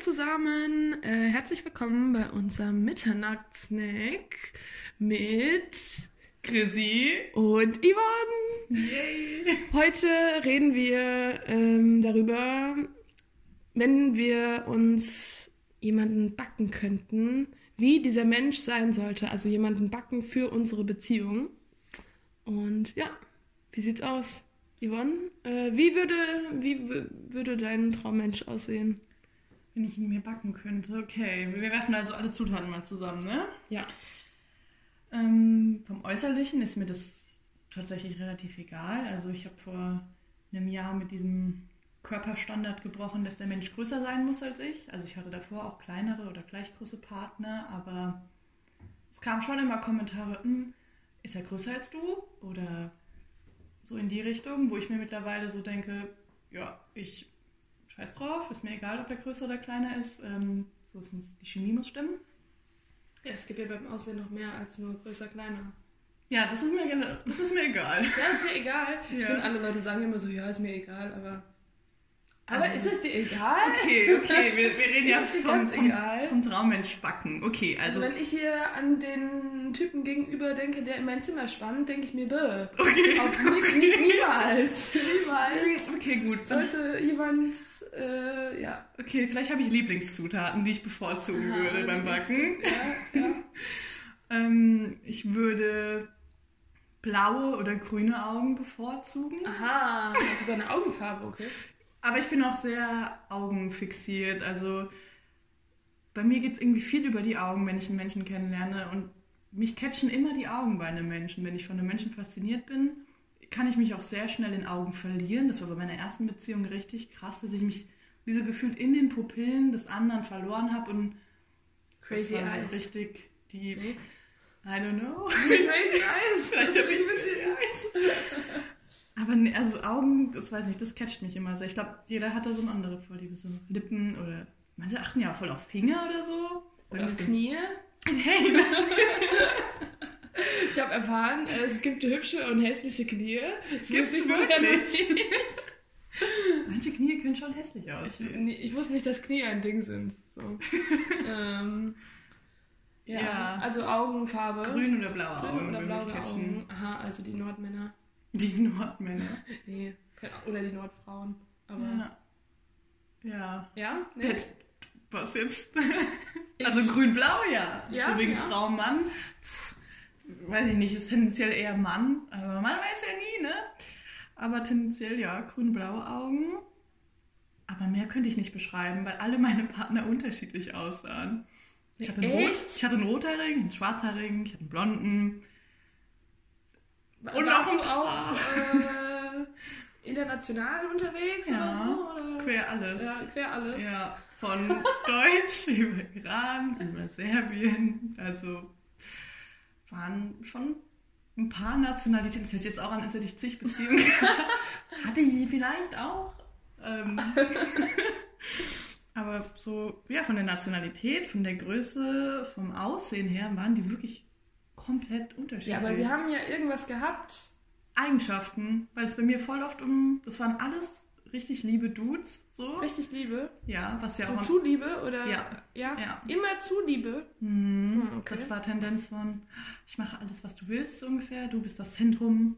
zusammen, äh, herzlich willkommen bei unserem Mitternachtssnack mit Chrissy und Yvonne. Yay. Heute reden wir ähm, darüber, wenn wir uns jemanden backen könnten, wie dieser Mensch sein sollte, also jemanden backen für unsere Beziehung. Und ja, wie sieht's aus? Yvonne, äh, wie, würde, wie würde dein Traummensch aussehen? Wenn ich ihn mir backen könnte. Okay, wir werfen also alle Zutaten mal zusammen, ne? Ja. Ähm, vom Äußerlichen ist mir das tatsächlich relativ egal. Also ich habe vor einem Jahr mit diesem Körperstandard gebrochen, dass der Mensch größer sein muss als ich. Also ich hatte davor auch kleinere oder gleich große Partner, aber es kamen schon immer Kommentare, hm, ist er größer als du? Oder so in die Richtung, wo ich mir mittlerweile so denke, ja, ich scheiß drauf, ist mir egal, ob er größer oder kleiner ist. Ähm, so, muss, die Chemie muss stimmen. Ja, es gibt ja beim Aussehen noch mehr als nur größer, kleiner. Ja, das ist mir, das ist mir egal. Ja, ist dir egal. Ich Ja. finde, alle Leute sagen immer so, ja, ist mir egal, aber. Also- aber ist es dir egal? Okay, okay, wir, wir reden ja dir vom, vom, egal? vom Traummensch backen. Okay, Also, also, wenn ich hier an den Typen gegenüber denke, der in mein Zimmer spannt, denke ich mir, bäh. okay. Auf nie, nie, niemals. Niemals Okay, gut. sollte jemand, äh, ja. Okay, vielleicht habe ich Lieblingszutaten, die ich bevorzugen würde beim Backen. Ja, ja. Ähm, ich würde blaue oder grüne Augen bevorzugen. Aha, also deine Augenfarbe, okay. Aber ich bin auch sehr augenfixiert. Also bei mir geht es irgendwie viel über die Augen, wenn ich einen Menschen kennenlerne. Und mich catchen immer die Augen bei einem Menschen. Wenn ich von einem Menschen fasziniert bin, kann ich mich auch sehr schnell in Augen verlieren. Das war bei meiner ersten Beziehung richtig krass, dass ich mich wie so gefühlt in den Pupillen des anderen verloren habe. Und Crazy das war so Eyes. richtig die... I don't know. Crazy Eyes. Vielleicht habe ich ein bisschen Eis. Aber ne, also Augen, das weiß ich nicht, das catcht mich immer sehr. Ich glaube, jeder hat da so eine andere Vorliebe, so Lippen oder manche achten ja voll auf Finger oder so. Oder auf Knie. Hey? Ich habe erfahren, es gibt hübsche und hässliche Knie. Das ich vorher noch wirklich? nicht. manche Knie können schon hässlich Ich, aussehen. nee, ich wusste nicht, dass Knie ein Ding sind. So. ähm, ja, Ja. also Augenfarbe. Grün oder blaue Grün Augen oder würde mich blaue. Augen. Aha, also die Nordmänner. Die Nordmänner. Nee, oder die Nordfrauen. Aber Ja. Ja. ja, nee. Was jetzt? Also grün-blau, ja. Ja, so wegen ja. Frau, Mann. Pff, Weiß ich nicht, ist tendenziell eher Mann. Aber man weiß ja nie, ne? Aber tendenziell ja, grün-blaue Augen. Aber mehr könnte ich nicht beschreiben, weil alle meine Partner unterschiedlich aussahen. Ich hatte einen, Rot, Echt? ich hatte einen rothaarigen, einen schwarzhaarigen, ich hatte einen blonden. Und Warst du auch äh, international unterwegs Ja, oder so? Oder? Quer alles. Ja, quer alles. Ja, von Deutsch über Iran, über Serbien. Also waren schon ein paar Nationalitäten. Das hört jetzt auch an, als hätte ich zig Beziehungen. Hatte ich vielleicht auch. Ähm, aber so, ja, von der Nationalität, von der Größe, vom Aussehen her waren die wirklich komplett unterschiedlich. Ja, aber sie haben ja irgendwas gehabt. Eigenschaften, weil es bei mir voll oft um, das waren alles richtig liebe Dudes, so. Richtig Liebe. Ja, was ja so auch zu Liebe oder? Ja. ja. Ja. Immer zu Liebe. Mhm. Hm, okay. Das war Tendenz von, ich mache alles, was du willst, so ungefähr. Du bist das Zentrum.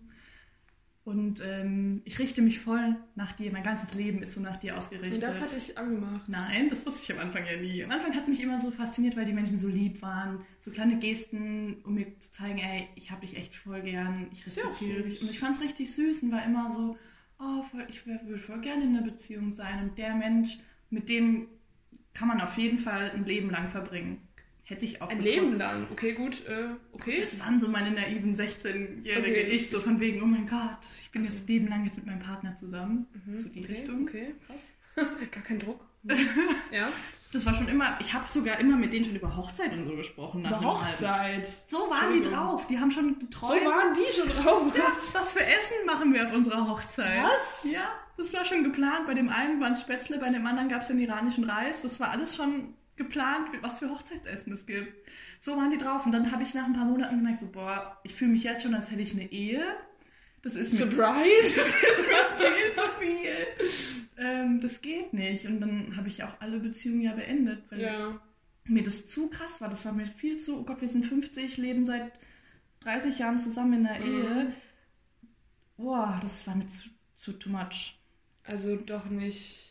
Und ähm, ich richte mich voll nach dir. Mein ganzes Leben ist so nach dir ausgerichtet. Und das hatte ich angemacht. Nein, das wusste ich am Anfang ja nie. Am Anfang hat es mich immer so fasziniert, weil die Menschen so lieb waren. So kleine Gesten, um mir zu zeigen, ey, ich habe dich echt voll gern. Ich respektiere dich. Und ich fand es richtig süß und war immer so, oh, voll, ich würde voll gerne in einer Beziehung sein. Und der Mensch, mit dem kann man auf jeden Fall ein Leben lang verbringen. Hätte ich auch Ein bekommen. Leben lang. Okay, gut. Äh, okay. Das waren so meine naiven 16-jährige Okay. Ich, so von wegen, oh mein Gott, ich bin Also- jetzt Leben lang jetzt mit meinem Partner zusammen. Mhm, so die okay, Richtung. Okay, krass. Gar kein Druck. ja. Das war schon immer, ich habe sogar immer mit denen schon über Hochzeit und so gesprochen. Über Hochzeit. So waren die drauf, die haben schon So geträumt. waren die schon drauf. ja, was für Essen machen wir auf unserer Hochzeit? Was? Ja, das war schon geplant. Bei dem einen waren es Spätzle, bei dem anderen gab es den iranischen Reis. Das war alles schon geplant, was für Hochzeitsessen es gibt. So waren die drauf. Und dann habe ich nach ein paar Monaten gemerkt, so, boah, ich fühle mich jetzt schon, als hätte ich eine Ehe. Das ist mir Surprise! viel zu viel. Ähm, das geht nicht. Und dann habe ich auch alle Beziehungen ja beendet, weil Ja. mir das zu krass war. Das war mir viel zu, oh Gott, wir sind 50, leben seit 30 Jahren zusammen in der Mhm. Ehe. Boah, das war mir zu, zu too much. Also doch nicht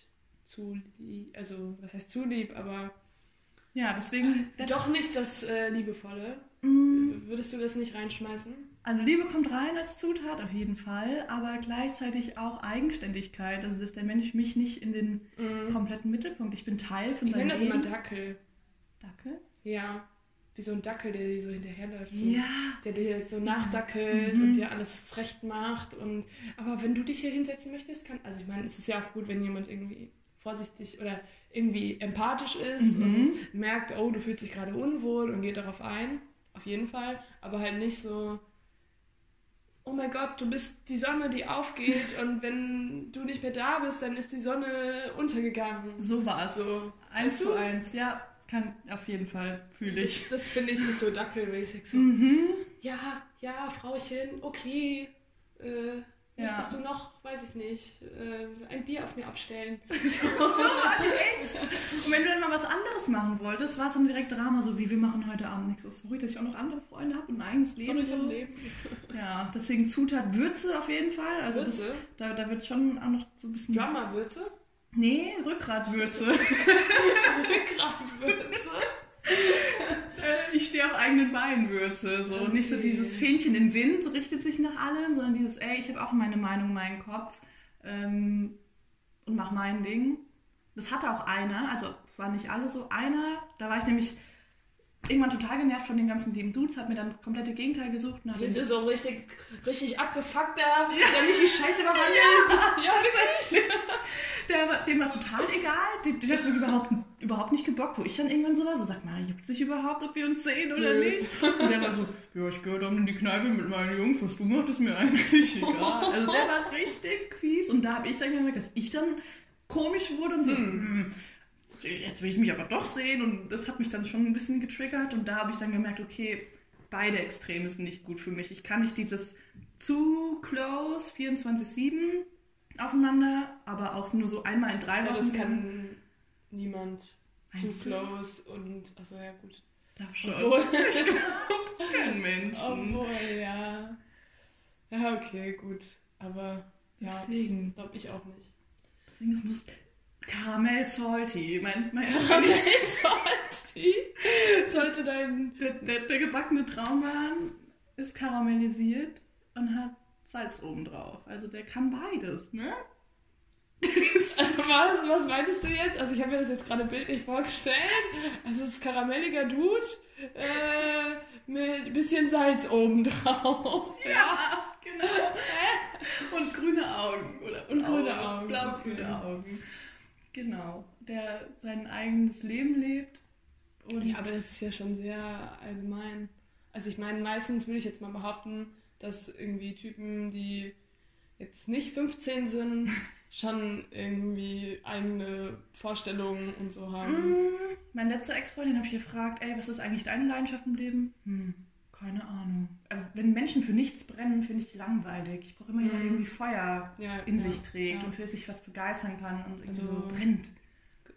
zu lieb, also was heißt zu lieb, aber Ja, deswegen. doch nicht das äh, Liebevolle. Mm, Würdest du das nicht reinschmeißen? Also Liebe kommt rein als Zutat auf jeden Fall, aber gleichzeitig auch Eigenständigkeit. Also dass der Mensch mich nicht in den kompletten Mittelpunkt. Ich bin Teil von Ich seinem nenne das immer Leben. Dackel. Dackel? Ja. Wie so ein Dackel, der dir so hinterherläuft. So. Ja. Der dir so nachdackelt Mhm. und dir alles recht macht. Und, aber wenn du dich hier hinsetzen möchtest, kann. Also ich meine, es ist ja auch gut, wenn jemand irgendwie vorsichtig oder irgendwie empathisch ist Mhm. und merkt, oh, du fühlst dich gerade unwohl und geht darauf ein. Auf jeden Fall. Aber halt nicht so, oh mein Gott, du bist die Sonne, die aufgeht und wenn du nicht mehr da bist, dann ist die Sonne untergegangen. So war es. So. Eins Weißt zu eins, ja. Kann auf jeden Fall, fühle ich. Das, das finde ich ist so dackelmäßig. So, Mhm. ja, ja, Frauchen, okay. Äh, Ja. Möchtest du noch, weiß ich nicht, äh, ein Bier auf mir abstellen? So, echt? Und wenn du dann mal was anderes machen wolltest, war es dann direkt Drama, so wie wir machen heute Abend nichts. So, sorry, dass ich auch noch andere Freunde habe und ein eigenes Leben. Soll ich so. am Leben? Ja, deswegen Zutat Würze auf jeden Fall. Also das, Würze? da, da wird schon auch noch so ein bisschen. Drummerwürze? Nee, Rückgratwürze. Rückgratwürze? Äh, ich stehe auf eigenen Beinen Würze. So. Okay. Nicht so dieses Fähnchen im Wind richtet sich nach allem, sondern dieses, ey, ich habe auch meine Meinung, meinen Kopf ähm, und mach mein Ding. Das hatte auch einer, also es waren nicht alle so, einer, da war ich nämlich irgendwann total genervt von den ganzen lieben Dudes, hat mir dann das komplette Gegenteil gesucht. Und den- ist so richtig, richtig abgefuckter, der mich wie Scheiße behandelt. Ja, wirklich. Der, war- dem war es total egal, der, der hat mich überhaupt, überhaupt nicht gebockt, wo ich dann irgendwann so war, so sag mal, juckt sich überhaupt, ob wir uns sehen oder Nö. nicht? Und der war so, ja, ich gehöre dann in die Kneipe mit meinen Jungs, was du machst, ist mir eigentlich egal. Also der war richtig fies und da habe ich dann gemerkt, dass ich dann komisch wurde und so, hm. Jetzt will ich mich aber doch sehen und das hat mich dann schon ein bisschen getriggert und da habe ich dann gemerkt, okay, beide Extreme sind nicht gut für mich. Ich kann nicht dieses zu close 24-7 aufeinander, aber auch nur so einmal in drei Ja, Wochen. das kann niemand zu close und, achso, ja gut. Darf schon. Obwohl, Ich glaube, das können Menschen. obwohl, ja. Ja, okay, gut. Aber, ja, Deswegen. glaube ich auch nicht. Deswegen, es muss Karamell salty. Mein, mein, Karamell salty sollte dein... der, der, der gebackene Traumhahn ist karamellisiert und hat Salz oben drauf. Also der kann beides, ne? Was, was meintest du jetzt? Also ich habe mir das jetzt gerade bildlich vorgestellt. Also es ist karamelliger Dude äh, mit ein bisschen Salz oben drauf. Ja, genau. Und grüne Augen. Oder Und grüne Augen, Blau-grüne okay. Augen. Genau. Der sein eigenes Leben lebt. Ja, aber das ist ja schon sehr allgemein. Also ich meine, meistens würde ich jetzt mal behaupten, dass irgendwie Typen, die jetzt nicht 15 sind, schon irgendwie eigene Vorstellungen und so haben. Mm, Mein letzter Ex-Freundin habe ich gefragt, ey, was ist eigentlich deine Leidenschaft im Leben? Hm, keine Ahnung. Also wenn Menschen für nichts brennen, finde ich die langweilig. Ich brauche immer jemanden, der Mhm. irgendwie Feuer Ja, in ja, sich trägt ja. und für sich was begeistern kann und irgendwie Also- so brennt.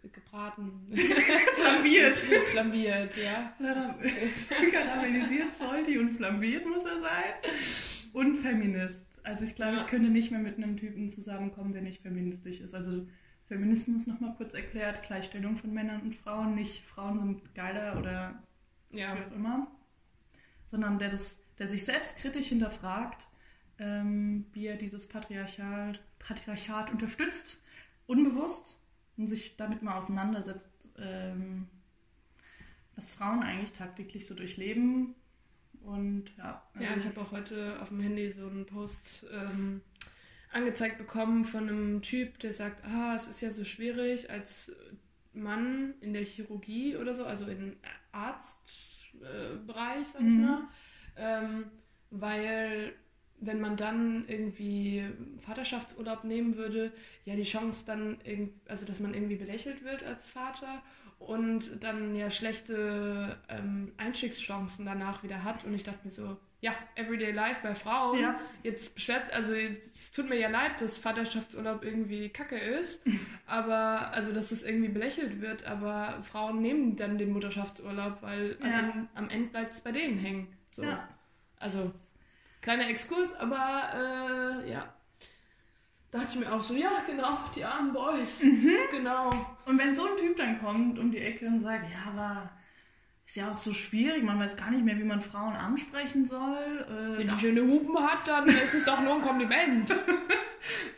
Ge- Gebraten. Flambiert. Flambiert, ja. Karamellisiert, salty und flambiert muss er sein. Und Feminist. Also ich glaube, ich könnte nicht mehr mit einem Typen zusammenkommen, der nicht feministisch ist. Also Feminismus nochmal kurz erklärt, Gleichstellung von Männern und Frauen, nicht Frauen sind geiler oder Ja. wie auch immer, sondern der, das, der sich selbst kritisch hinterfragt, ähm, wie er dieses Patriarchat, Patriarchat unterstützt, unbewusst und sich damit mal auseinandersetzt, ähm, was Frauen eigentlich tagtäglich so durchleben. Und ja, Ja, ich habe auch heute auf dem Handy so einen Post ähm, angezeigt bekommen von einem Typ, der sagt, ah, es ist ja so schwierig als Mann in der Chirurgie oder so, also im Arztbereich, äh, sag ich Mhm. mal, ähm, weil wenn man dann irgendwie Vaterschaftsurlaub nehmen würde, ja die Chance dann, also dass man irgendwie belächelt wird als Vater und dann ja schlechte ähm, Einstiegschancen danach wieder hat. Und ich dachte mir so, ja, Everyday Life bei Frauen. Ja. Jetzt beschwert, also jetzt, es tut mir ja leid, dass Vaterschaftsurlaub irgendwie kacke ist, aber, also dass es irgendwie belächelt wird, aber Frauen nehmen dann den Mutterschaftsurlaub, weil Ja. am, Ende, am Ende bleibt es bei denen hängen. So. Ja. Also, kleiner Exkurs, aber äh, ja. Da dachte ich mir auch so, ja, genau, die armen Boys. Mhm. Genau. Und wenn so ein Typ dann kommt um die Ecke und sagt, ja, aber ist ja auch so schwierig, man weiß gar nicht mehr, wie man Frauen ansprechen soll. Äh, Wenn die schöne Hupen hat, dann ist es doch nur ein Kompliment.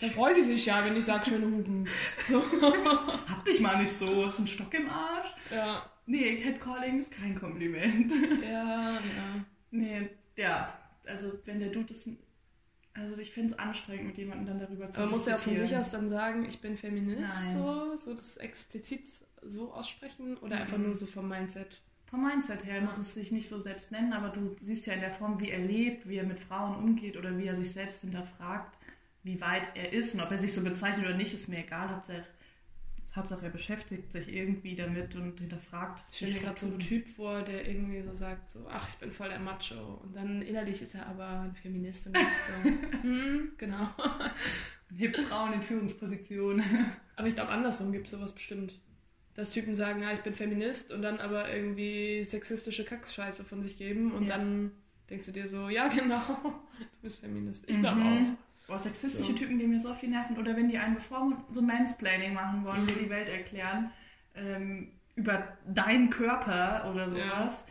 Dann freut die sich ja, wenn ich sage schöne Hupen. So. hab dich mal nicht so, hast einen Stock im Arsch. Ja. Nee, Catcalling ist kein Kompliment. Ja, ja. nee, ja, also wenn der Dude das... Also ich finde es anstrengend, mit jemandem dann darüber zu Aber muss ja von sich aus dann sagen, ich bin Feminist, Nein. so, so das explizit so aussprechen oder einfach Mhm. nur so vom Mindset. Vom Mindset her Ja. muss es sich nicht so selbst nennen, aber du siehst ja in der Form, wie er lebt, wie er mit Frauen umgeht oder wie er sich selbst hinterfragt, wie weit er ist und ob er sich so bezeichnet oder nicht, ist mir egal. Hauptsache, Hauptsache er beschäftigt sich irgendwie damit und hinterfragt. Ich stelle mir gerade so einen. Typ vor, der irgendwie so sagt, so, ach, ich bin voll der Macho. Und dann innerlich ist er aber ein Feminist und so, hm, genau. Und hebt Frauen in Führungspositionen. Aber ich glaube, andersrum gibt es sowas bestimmt. Dass Typen sagen, ja, ich bin Feminist und dann aber irgendwie sexistische Kackscheiße von sich geben und Ja. dann denkst du dir so, ja, genau, du bist Feminist. Ich glaube Mhm. auch. Boah, sexistische So. Typen gehen mir so auf die Nerven. Oder wenn die einen bevor so Mansplaining machen wollen, Mhm. dir die Welt erklären, ähm, über deinen Körper oder sowas.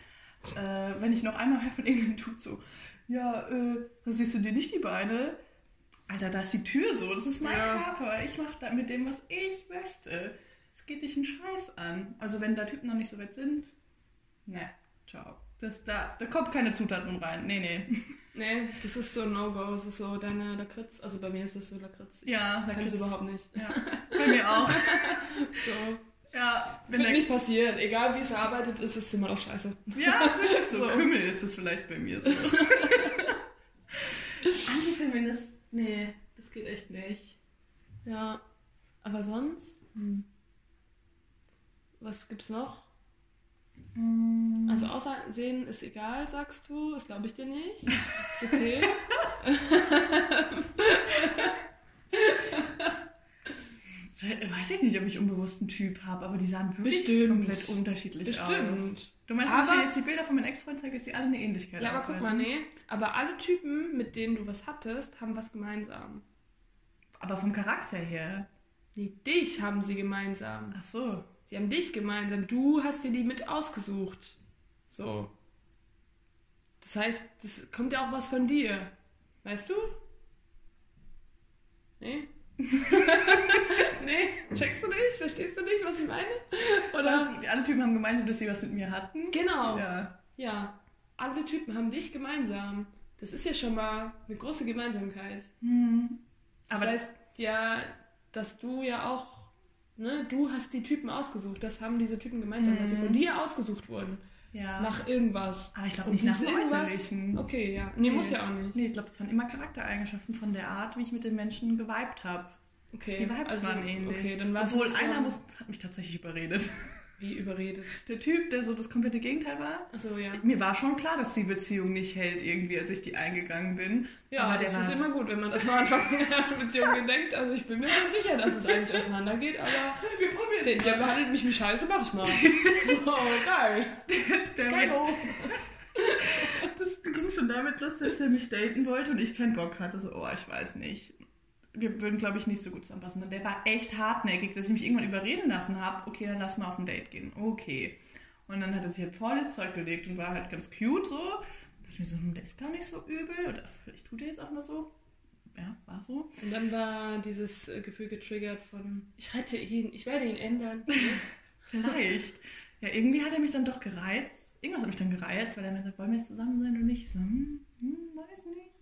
Äh, wenn ich noch einmal höre von irgendeinem tut so, ja, äh, siehst du dir nicht die Beine? Alter, da ist die Tür so, das ist mein Ja. Körper. Ich mache da mit dem, was ich möchte. Es geht dich einen Scheiß an. Also wenn da Typen noch nicht so weit sind, ne, ciao. Das, da, da kommt keine Zutaten rein. Nee, nee. Nee, das ist so No-Go. Es ist so deine Lakritz. Also bei mir ist es so Lakritz. Ich Ja, kann es Lakritz. überhaupt nicht. Ja, bei mir auch. So. Ja, wenn Wird nicht passieren. Egal wie es verarbeitet ist, ist es immer noch scheiße. ja, ist so. So. Kümmel ist es vielleicht bei mir so. Antifeminist, nee, das geht echt nicht. Ja. Aber sonst? Hm. Was gibt's noch? Mm. Also Aussehen ist egal, sagst du. Das glaube ich dir nicht. Ist okay. Weiß ich nicht, ob ich unbewusst einen Typ habe, aber die sahen wirklich Bestimmt. komplett unterschiedlich aus. Bestimmt. Du meinst, wenn ich Aber- jetzt die Bilder von meinen Ex-Freunden zeige, dass die alle eine Ähnlichkeit Ja, aber guck mal, nee. Aber alle Typen, mit denen du was hattest, haben was gemeinsam. Aber vom Charakter her. Nee, dich haben sie gemeinsam. Ach so. Sie haben dich gemeinsam. Du hast dir die mit ausgesucht. So. Das heißt, das kommt ja auch was von dir. Weißt du? Nee? nee? Checkst du nicht? Verstehst du nicht, was ich meine? Oder? Die alle Typen haben gemeinsam, dass sie was mit mir hatten. Genau. Ja. Ja. Alle Typen haben dich gemeinsam. Das ist ja schon mal eine große Gemeinsamkeit. Hm. Das Aber heißt ja, dass du ja auch, ne, du hast die Typen ausgesucht. Das haben diese Typen gemeinsam, dass sie Mhm. von dir ausgesucht wurden. ja. Nach irgendwas. aber ich glaube nicht nach Äußerlichen. Okay, ja. Nee, Nee. muss ja auch nicht. Nee, ich glaube, das waren immer Charaktereigenschaften von der Art, wie ich mit den Menschen geweibt habe. Okay. Die Vibes also, waren ähnlich. Okay, dann war es Obwohl einer muss, hat mich tatsächlich überredet. Wie überredet. Der Typ, der so das komplette Gegenteil war. Achso, ja. Mir war schon klar, dass die Beziehung nicht hält, irgendwie, als ich die eingegangen bin. Ja, Aber der das ist immer gut, wenn man das am Anfang einer Beziehung gedenkt. Also ich bin mir schon sicher, dass es eigentlich auseinandergeht, aber Wir probieren der, der behandelt mich wie Scheiße, mach ich mal. So, geil. Der Geil. weiß- Das ging schon damit los, dass er mich daten wollte und ich keinen Bock hatte. So, oh, ich weiß nicht. Wir würden, glaube ich, nicht so gut zusammenpassen. Und der war echt hartnäckig, dass ich mich irgendwann überreden lassen habe. Okay, dann lass mal auf ein Date gehen. Okay. Und dann hat er sich halt voll ins Zeug gelegt und war halt ganz cute so. Da dachte ich mir so, hm, der ist gar nicht so übel. Oder vielleicht tut er jetzt auch nur so. Ja, war so. Und dann war dieses äh, Gefühl getriggert von, ich rette ihn, ich werde ihn ändern. Vielleicht. Ja, irgendwie hat er mich dann doch gereizt. Irgendwas hat mich dann gereizt, weil er mir sagt, wollen wir jetzt zusammen sein oder nicht? Ich so, hm, hm, weiß nicht.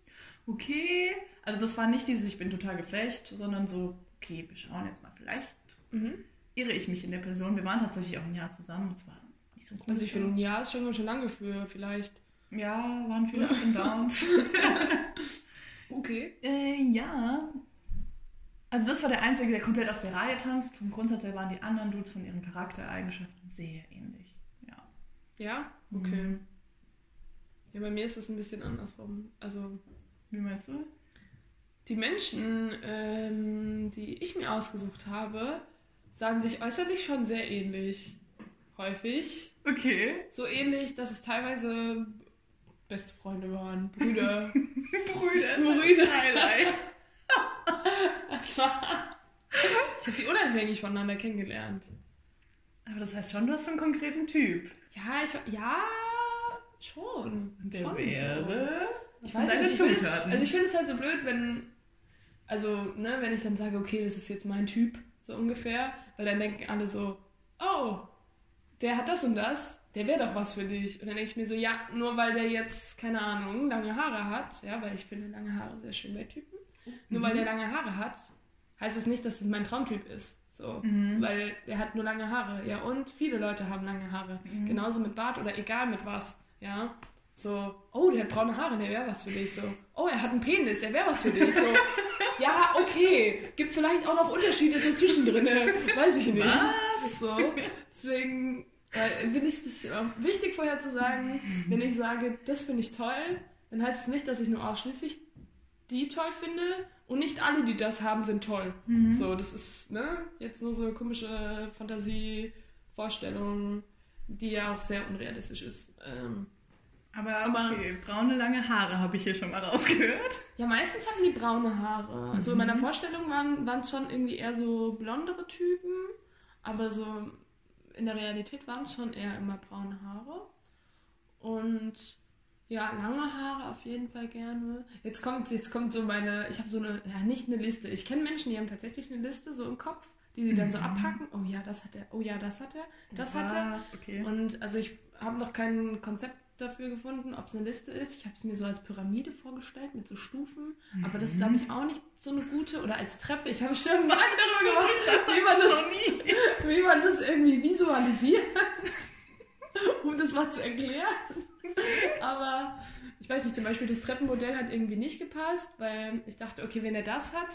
Okay. Also das war nicht dieses, ich bin total geflasht, sondern so, okay, wir schauen jetzt mal. Vielleicht Mhm. irre ich mich in der Person. Wir waren tatsächlich auch ein Jahr zusammen. Und zwar nicht so ein Also ich finde, ein Jahr ist schon ganz schön lange für vielleicht. Ja, waren viele Up und Downs. Okay. äh, ja. Also das war der Einzige, der komplett aus der Reihe tanzt. Vom Grundsatz her waren die anderen Dudes von ihren Charaktereigenschaften sehr ähnlich. Ja. Ja? Okay. Mhm. Ja, bei mir ist es ein bisschen andersrum. Also, Wie meinst du? die Menschen, ähm, die ich mir ausgesucht habe, sahen sich äußerlich schon sehr ähnlich. Häufig. Okay. So ähnlich, dass es teilweise beste Freunde waren, Brüder. Brüder. Brüder. Highlight. Das war. Ich habe die unabhängig voneinander kennengelernt. Aber das heißt schon, du hast so einen konkreten Typ. Ja, ich. Ja, schon. Der schon wäre. So. Ich weiß nicht, ich es, also ich finde es halt so blöd, wenn. Also, ne, wenn ich dann sage, okay, das ist jetzt mein Typ, so ungefähr, weil dann denken alle so, oh, der hat das und das, der wäre doch was für dich. Und dann denke ich mir so, ja, nur weil der jetzt, keine Ahnung, lange Haare hat, ja, weil ich finde lange Haare sehr schön bei Typen, nur weil der lange Haare hat, heißt es nicht, dass das mein Traumtyp ist. So, Mhm. weil der hat nur lange Haare, ja, und viele Leute haben lange Haare. Mhm. Genauso mit Bart oder egal mit was, ja. So, oh, der hat braune Haare, der wäre was für dich. So, oh, er hat einen Penis, der wäre was für dich. So, ja, okay. Gibt vielleicht auch noch Unterschiede so zwischendrin, weiß ich nicht. Was? So, deswegen äh, finde ich das wichtig vorher zu sagen, wenn ich sage, das finde ich toll, dann heißt es nicht, dass ich nur ausschließlich die toll finde und nicht alle, die das haben, sind toll. Mhm. So, das ist ne, jetzt nur so eine komische Fantasievorstellung, die ja auch sehr unrealistisch ist. Ähm, Aber Aber- okay, braune lange Haare habe ich hier schon mal rausgehört. ja, meistens haben die braune Haare. Also in meiner Mhm. Vorstellung waren es schon irgendwie eher so blondere Typen, aber so in der Realität waren es schon eher immer braune Haare. Und ja, lange Haare auf jeden Fall gerne. Jetzt kommt, jetzt kommt so meine, ich habe so eine, ja nicht eine Liste. Ich kenne Menschen, die haben tatsächlich eine Liste so im Kopf, die sie dann so Mhm. abhaken. Oh ja, das hat er, oh ja, das hat er, das hat er. Was? Okay. Und also ich habe noch kein Konzept dafür gefunden, ob es eine Liste ist. Ich habe es mir so als Pyramide vorgestellt mit so Stufen, aber das ist glaube ich auch nicht so eine gute oder als Treppe. Ich habe schon Gedanken darüber gemacht, wie man, das, wie man das irgendwie visualisiert, um das mal zu erklären. Aber ich weiß nicht, zum Beispiel das Treppenmodell hat irgendwie nicht gepasst, weil ich dachte, okay, wenn er das hat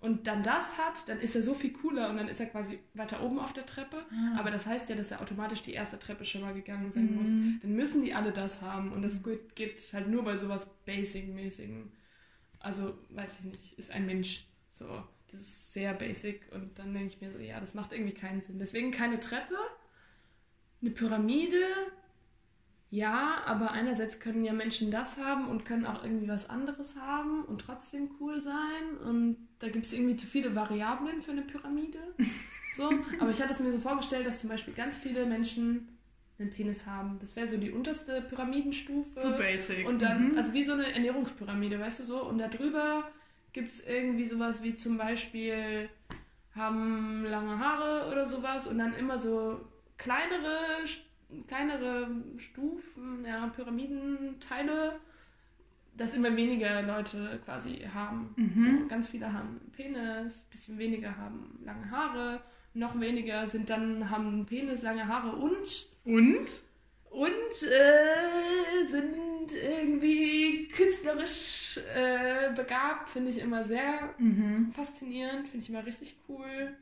und dann das hat, dann ist er so viel cooler und dann ist er quasi weiter oben auf der Treppe. Aber das heißt ja, dass er automatisch die erste Treppe schon mal gegangen sein muss. Mhm. Dann müssen die alle das haben. Und das geht, geht halt nur bei sowas Basic-mäßigen. Also, weiß ich nicht, ist ein Mensch. So, das ist sehr basic. Und dann denke ich mir so, ja, das macht irgendwie keinen Sinn. Deswegen keine Treppe, eine Pyramide. Ja, aber einerseits können ja Menschen das haben und können auch irgendwie was anderes haben und trotzdem cool sein. Und da gibt es irgendwie zu viele Variablen für eine Pyramide. So, aber ich hatte es mir so vorgestellt, dass zum Beispiel ganz viele Menschen einen Penis haben. Das wäre so die unterste Pyramidenstufe. So basic. Und dann, Mhm. also wie so eine Ernährungspyramide, weißt du so? Und da drüber gibt es irgendwie sowas wie zum Beispiel haben lange Haare oder sowas und dann immer so kleinere, kleinere Stufen, ja, Pyramidenteile, dass immer weniger Leute quasi haben. Mhm. So, ganz viele haben Penis, bisschen weniger haben lange Haare, noch weniger sind dann haben Penis, lange Haare und Und? und äh, sind irgendwie künstlerisch äh, begabt, finde ich immer sehr Mhm. faszinierend, finde ich immer richtig cool.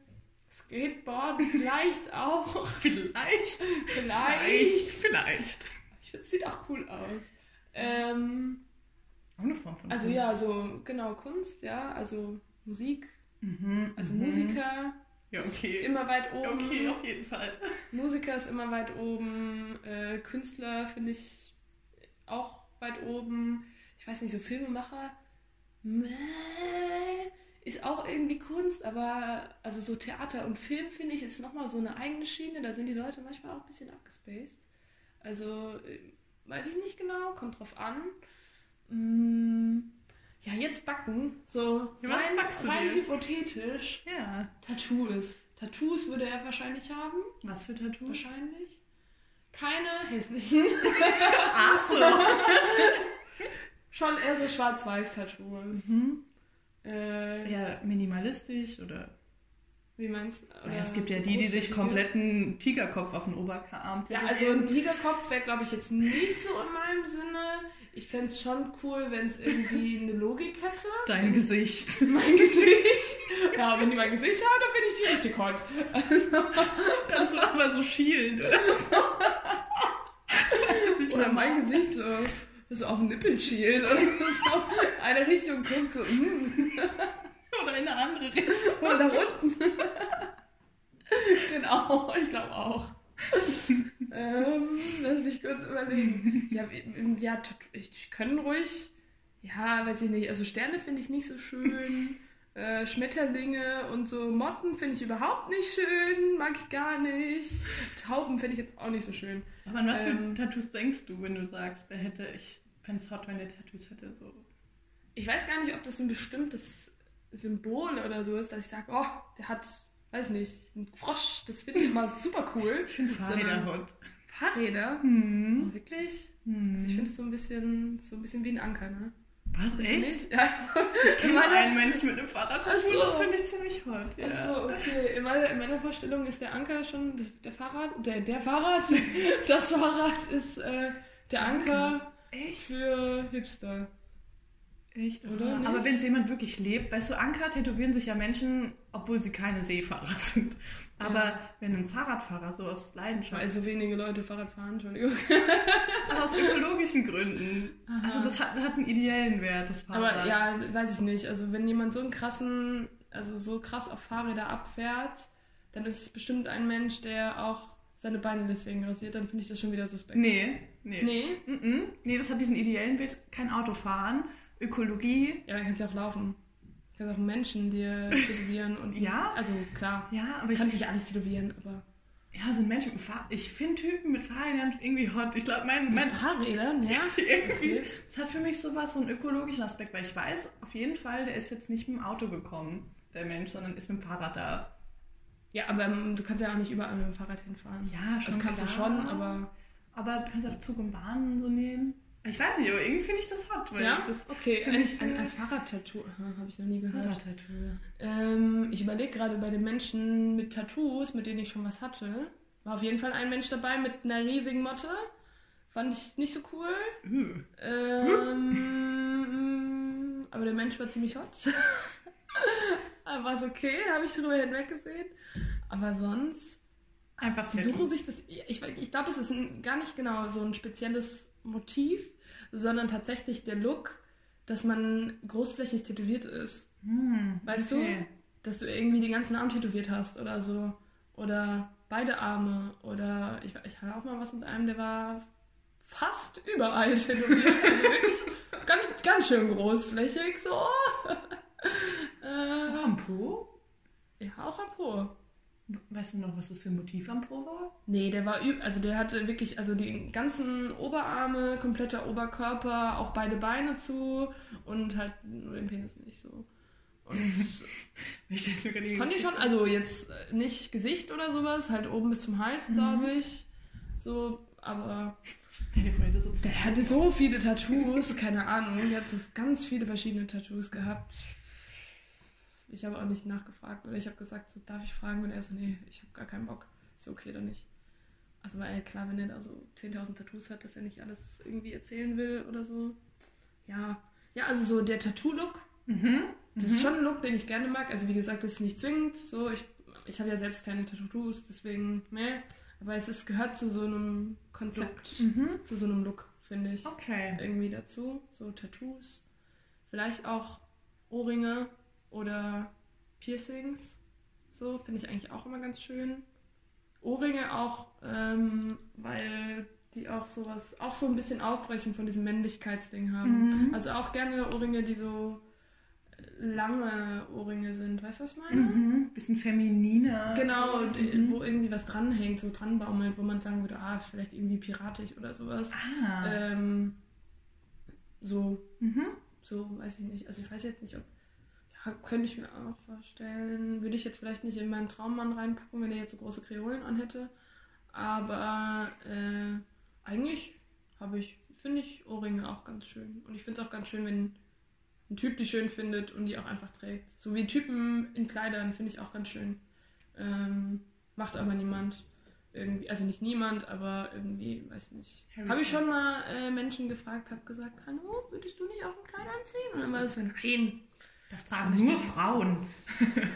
Skateboard vielleicht auch. Vielleicht. Vielleicht. Vielleicht. Ich finde, es sieht auch cool aus. Ähm, Auch eine Form von also Kunst. ja, so genau Kunst, ja, also Musik, Mhm. also mhm. Musiker Ja, ist okay. immer weit oben. Okay, auf jeden Fall. Musiker ist immer weit oben. Äh, Künstler finde ich auch weit oben. Ich weiß nicht, so Filmemacher meh, ist auch irgendwie Kunst, aber also so Theater und Film finde ich ist nochmal so eine eigene Schiene. Da sind die Leute manchmal auch ein bisschen abgespaced. Also äh, weiß ich nicht genau, kommt drauf an. Mm, ja, jetzt backen. So Ja, was rein, backst du rein hypothetisch. Ja. Tattoos. Tattoos würde er wahrscheinlich haben. Was für Tattoos? Wahrscheinlich. Keine hässlichen. Ach so. Schon eher so Schwarz-Weiß-Tattoos. Mhm. Äh, Ja, minimalistisch oder. Wie meinst du? Ja, es gibt ja die, die sich komplett einen Tigerkopf auf den Oberarm Ja, also ein Tigerkopf wäre, glaube ich, jetzt nicht so in meinem Sinne. Ich fände es schon cool, wenn es irgendwie eine Logik hätte. Dein Gesicht. Mein Gesicht. Ja, wenn die mein Gesicht haben, dann finde ich die richtig hot. Dann so aber so schielend oder so. Oder mein Gesicht so so auf den Nippel schielt oder so eine Richtung guckt, so, mm. Oder in eine andere Richtung. oder nach unten. genau, ich glaube auch. ähm, lass mich kurz überlegen. Ja, ja Tattoo- ich können ruhig, ja, weiß ich nicht, also Sterne finde ich nicht so schön. Äh, Schmetterlinge und so Motten finde ich überhaupt nicht schön, mag ich gar nicht. Tauben finde ich jetzt auch nicht so schön. Aber an was Ähm. für Tattoos denkst du, wenn du sagst, der hätte, ich fände es hot, wenn der Tattoos hätte, so. Ich weiß gar nicht, ob das ein bestimmtes Symbol oder so ist, dass ich sage, oh, der hat, weiß nicht, einen Frosch, das finde ich immer super cool. Ich finde Fahrräder? Hm. Oh, wirklich? Also ich finde es so ein bisschen, so ein bisschen wie ein Anker, ne? Was, echt? Ja. Ich kenne In meiner- einen Menschen mit einem Fahrradtattoo, so. das finde ich ziemlich hot. Ja. Achso, okay. In meiner, in meiner Vorstellung ist der Anker schon das, der Fahrrad, der, der Fahrrad, das Fahrrad ist äh, der Anker Echt? für Hipster. Echt, Oder oder? Aber wenn es jemand wirklich lebt, weißt du, Anker tätowieren sich ja Menschen, obwohl sie keine Seefahrer sind. Aber Ja. wenn ein Fahrradfahrer so aus Leidenschaft, Weil so wenige Leute Fahrrad fahren, Entschuldigung. aber aus ökologischen Gründen. Aha. Also das hat, hat einen ideellen Wert, das Fahrrad. Aber ja, weiß ich nicht. Also wenn jemand so einen krassen, also so krass auf Fahrräder abfährt, dann ist es bestimmt ein Mensch, der auch seine Beine deswegen rasiert. Dann finde ich das schon wieder suspekt. Nee, nee. Nee? Nee. nee, das hat diesen ideellen Wert, kein Auto fahren, Ökologie. Ja, dann kannst du ja auch laufen. Kannst auch Menschen dir tätowieren und. Ja? Also klar. Ja, aber ich kannst nicht alles tätowieren, aber. Ja, so ein Mensch mit einem Fahrrad. Ich finde Typen mit Fahrrädern irgendwie hot. Ich glaube, mein, Mit mein Fahrrädern, ja? irgendwie. Okay. Das hat für mich sowas, so einen ökologischen Aspekt, weil ich weiß auf jeden Fall, der ist jetzt nicht mit dem Auto gekommen, der Mensch, sondern ist mit dem Fahrrad da. Ja, aber ähm, du kannst ja auch nicht überall mit dem Fahrrad hinfahren. Ja, Das kannst du schon, aber. Aber du kannst auch Zug und Bahn so nehmen. Ich weiß nicht, aber irgendwie finde ich das hot, weil Ja? das Okay, ein, ich ein, ein Fahrradtattoo. Habe ich noch nie gehört. Fahrradtattoo. Ähm, ich überlege gerade bei den Menschen mit Tattoos, mit denen ich schon was hatte. War auf jeden Fall ein Mensch dabei mit einer riesigen Motte. Fand ich nicht so cool. Uh. Ähm, aber der Mensch war ziemlich hot. war es okay, habe ich drüber hinweggesehen. Aber sonst, Einfach die suchen sich das. Ich, ich glaube, es ist ein, gar nicht genau so ein spezielles Motiv, sondern tatsächlich der Look, dass man großflächig tätowiert ist. Hm, Weißt okay. dass du irgendwie den ganzen Arm tätowiert hast oder so. Oder beide Arme. Oder ich, ich hatte auch mal was mit einem, der war fast überall tätowiert. Also wirklich ganz, ganz schön großflächig so. Auch äh, am Po? ja, auch am Po. Weißt du noch, was das für ein Motiv am Po war? Nee, der war üb also der hatte wirklich, also die ganzen Oberarme, kompletter Oberkörper, auch beide Beine zu und halt nur den Penis nicht so. Und Ich fand die schon, also jetzt äh, nicht Gesicht oder sowas, halt oben bis zum Hals, Mhm. glaube ich. So, aber der hatte so viele Tattoos, keine Ahnung. Der hat so ganz viele verschiedene Tattoos gehabt. Ich habe auch nicht nachgefragt oder ich habe gesagt, so darf ich fragen und er so, nee, ich habe gar keinen Bock. Ist okay oder nicht. Also weil klar, wenn er da so 10.000 Tattoos hat, dass er nicht alles irgendwie erzählen will oder so. Ja, ja, also so der Tattoo-Look, Mhm. das ist schon ein Look, den ich gerne mag. Also wie gesagt, das ist nicht zwingend. So, ich, ich habe ja selbst keine Tattoos, deswegen, ne. Aber es ist, gehört zu so einem Konzept, Mhm. zu so einem Look, finde ich. Okay. Irgendwie dazu. So Tattoos. Vielleicht auch Ohrringe oder Piercings. So, finde ich eigentlich auch immer ganz schön. Ohrringe auch, ähm, weil die auch sowas, auch so ein bisschen aufbrechen von diesem Männlichkeitsding haben. Mhm. Also auch gerne Ohrringe, die so lange Ohrringe sind. Weißt du, was ich meine? Mhm. Bisschen femininer. Genau, so. die, Mhm. wo irgendwie was dranhängt, so dranbaumelt, wo man sagen würde, ah, vielleicht irgendwie piratisch oder sowas. Ah. Ähm, so, Mhm. so, weiß ich nicht. Also ich weiß jetzt nicht, ob. Könnte ich mir auch vorstellen. Würde ich jetzt vielleicht nicht in meinen Traummann reinpacken, wenn er jetzt so große Kreolen anhätte. Aber äh, eigentlich habe ich, finde ich Ohrringe auch ganz schön. Und ich finde es auch ganz schön, wenn ein Typ die schön findet und die auch einfach trägt. So wie Typen in Kleidern finde ich auch ganz schön. Ähm, macht aber niemand. Irgendwie, also nicht niemand, aber irgendwie, weiß nicht. Habe ich schon mal äh, Menschen gefragt, habe gesagt, hallo, würdest du nicht auch ein Kleid anziehen? Und dann war es so, nein. Das tragen nur Frauen.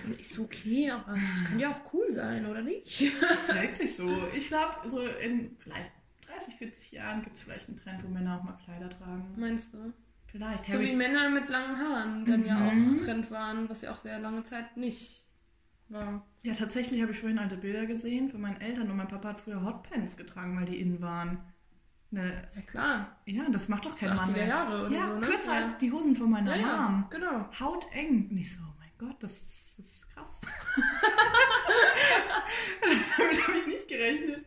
Und ich so, okay, aber es könnte ja auch cool sein, oder nicht? Das ist wirklich so. Ich glaube, so in vielleicht 30, 40 Jahren gibt es vielleicht einen Trend, wo Männer auch mal Kleider tragen. Meinst du? Vielleicht. So wie Männer mit langen Haaren dann ja Mhm. auch Trend waren, was ja auch sehr lange Zeit nicht war. Ja, tatsächlich habe ich vorhin alte Bilder gesehen von meinen Eltern und mein Papa hat früher Hotpants getragen, weil die innen waren. Ne, Ja klar. ja, das macht doch kein Mann 80er mehr. Jahre oder ja, so, ne? kürzer ja. als die Hosen von meiner ja, ja, Mom. genau. Hauteng. Und ich so, oh mein Gott, das, ist- das ist krass. Damit habe ich nicht gerechnet.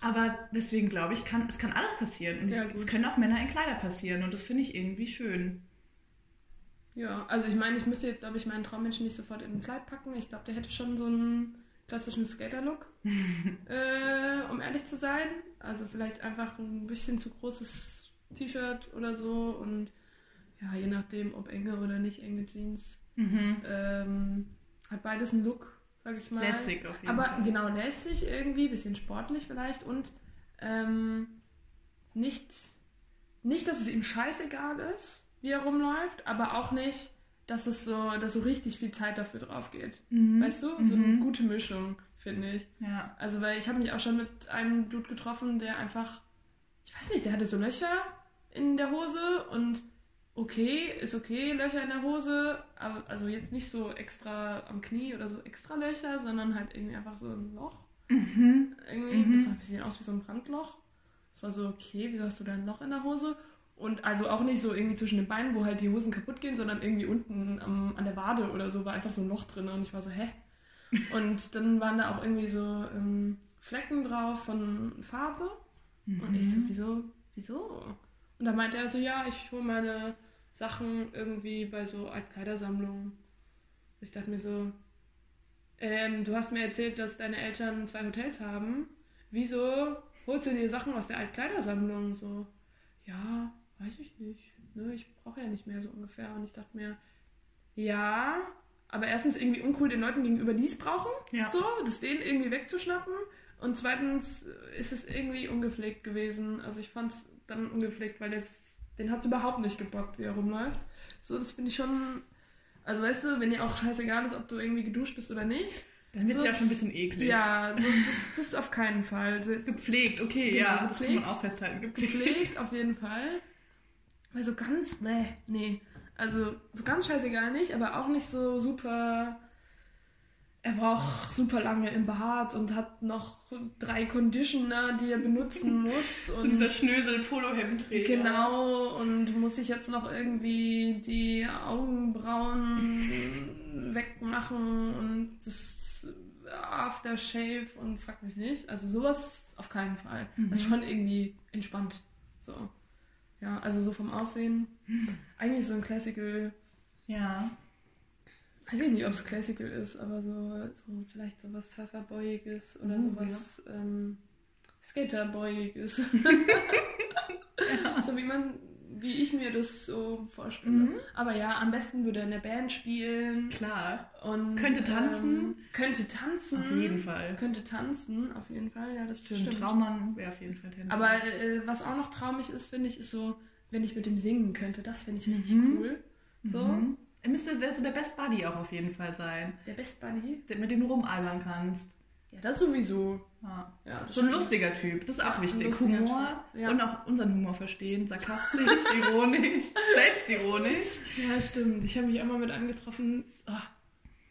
Aber deswegen glaube ich, kann, es kann alles passieren. Und Ja, es können auch Männer in Kleider passieren. Und das finde ich irgendwie schön. Ja, also ich meine, ich müsste jetzt, glaube ich, meinen Traummenschen nicht sofort in ein Kleid packen. Ich glaube, der hätte schon so einen klassischen Skater-Look, äh, um ehrlich zu sein. Also vielleicht einfach ein bisschen zu großes T-Shirt oder so und ja, je nachdem, ob enge oder nicht enge Jeans. Mhm. Ähm, hat beides einen Look, sag ich mal. Lässig auf jeden Aber Fall. genau, lässig irgendwie, bisschen sportlich vielleicht und ähm, nicht, nicht, dass es ihm scheißegal ist, wie er rumläuft, aber auch nicht, dass es so, dass so richtig viel Zeit dafür drauf geht. Mhm. Weißt du? So eine Mhm. gute Mischung, finde ich. Ja. Also, weil ich habe mich auch schon mit einem Dude getroffen, der einfach, ich weiß nicht, der hatte so Löcher in der Hose und okay, ist okay, Löcher in der Hose, aber also jetzt nicht so extra am Knie oder so extra Löcher, sondern halt irgendwie einfach so ein Loch. Mhm. Irgendwie, Mhm. das sah ein bisschen aus wie so ein Brandloch. Es war so, okay, wieso hast du da ein Loch in der Hose? Und also auch nicht so irgendwie zwischen den Beinen, wo halt die Hosen kaputt gehen, sondern irgendwie unten am, an der Wade oder so war einfach so ein Loch drin und ich war so, hä? Und dann waren da auch irgendwie so ähm, Flecken drauf von Farbe. Und ich so, wieso, wieso? Und da meinte er so, ja, ich hole meine Sachen irgendwie bei so Altkleidersammlungen. Ich dachte mir so, ähm, du hast mir erzählt, dass deine Eltern zwei Hotels haben. Wieso holst du dir Sachen aus der Altkleidersammlung? So, ja, weiß ich nicht. Ne, ich brauche ja nicht mehr so ungefähr. Und ich dachte mir, ja, aber erstens irgendwie uncool den Leuten gegenüber, die es brauchen. Ja. So, das denen irgendwie wegzuschnappen. Und zweitens ist es irgendwie ungepflegt gewesen. Also ich fand es dann ungepflegt, weil das, den hat es überhaupt nicht gebockt, wie er rumläuft. So, das finde ich schon. Also weißt du, wenn dir auch scheißegal ist, ob du irgendwie geduscht bist oder nicht. Dann wird es So, ja schon ein bisschen eklig. Ja, so, das, das ist auf keinen Fall. Das, Gepflegt, okay, Genau, ja. Das kann man gepflegt. auch festhalten. Gepflegt. gepflegt auf jeden Fall. Weil so ganz, nee, nee. Also so ganz scheißegal nicht, aber auch nicht so super. Er braucht super lange im Bad und hat noch drei Conditioner, die er benutzen muss. Und dieser Schnösel-Polo-Hemdträger. Genau, und muss ich jetzt noch irgendwie die Augenbrauen wegmachen und das Aftershave und frag mich nicht. Also sowas auf keinen Fall. Das ist schon irgendwie entspannt. So. Ja, also so vom Aussehen. Eigentlich so ein Classical, Ja. weiß ich nicht, ob es Classical ist, aber so, so vielleicht sowas Surferboyiges oder Uh, sowas ähm, Skaterboyiges. ja. So wie man, wie ich mir das so vorstelle. Mhm. Aber ja, am besten würde er in der Band spielen Klar. und Könnte tanzen. Ähm, könnte tanzen. Auf jeden Fall. Könnte tanzen, auf jeden Fall. Ja, das Stimmt, stimmt. Traummann wäre auf jeden Fall Tänzer. Aber äh, was auch noch traumig ist, finde ich, ist so, wenn ich mit dem singen könnte. Das finde ich richtig Mhm. cool. So, Mhm. Er müsste der, so der Best Buddy auch auf jeden Fall sein, der Best Buddy. der, mit dem du rumalbern kannst. Ja, das sowieso. Ja. Ja, das So ein lustiger Typ, das ist auch wichtig. Humor ja. und auch unseren Humor verstehen. Sarkastisch, ironisch, selbstironisch. Ja, stimmt. Ich habe mich mal mit angetroffen. Ah,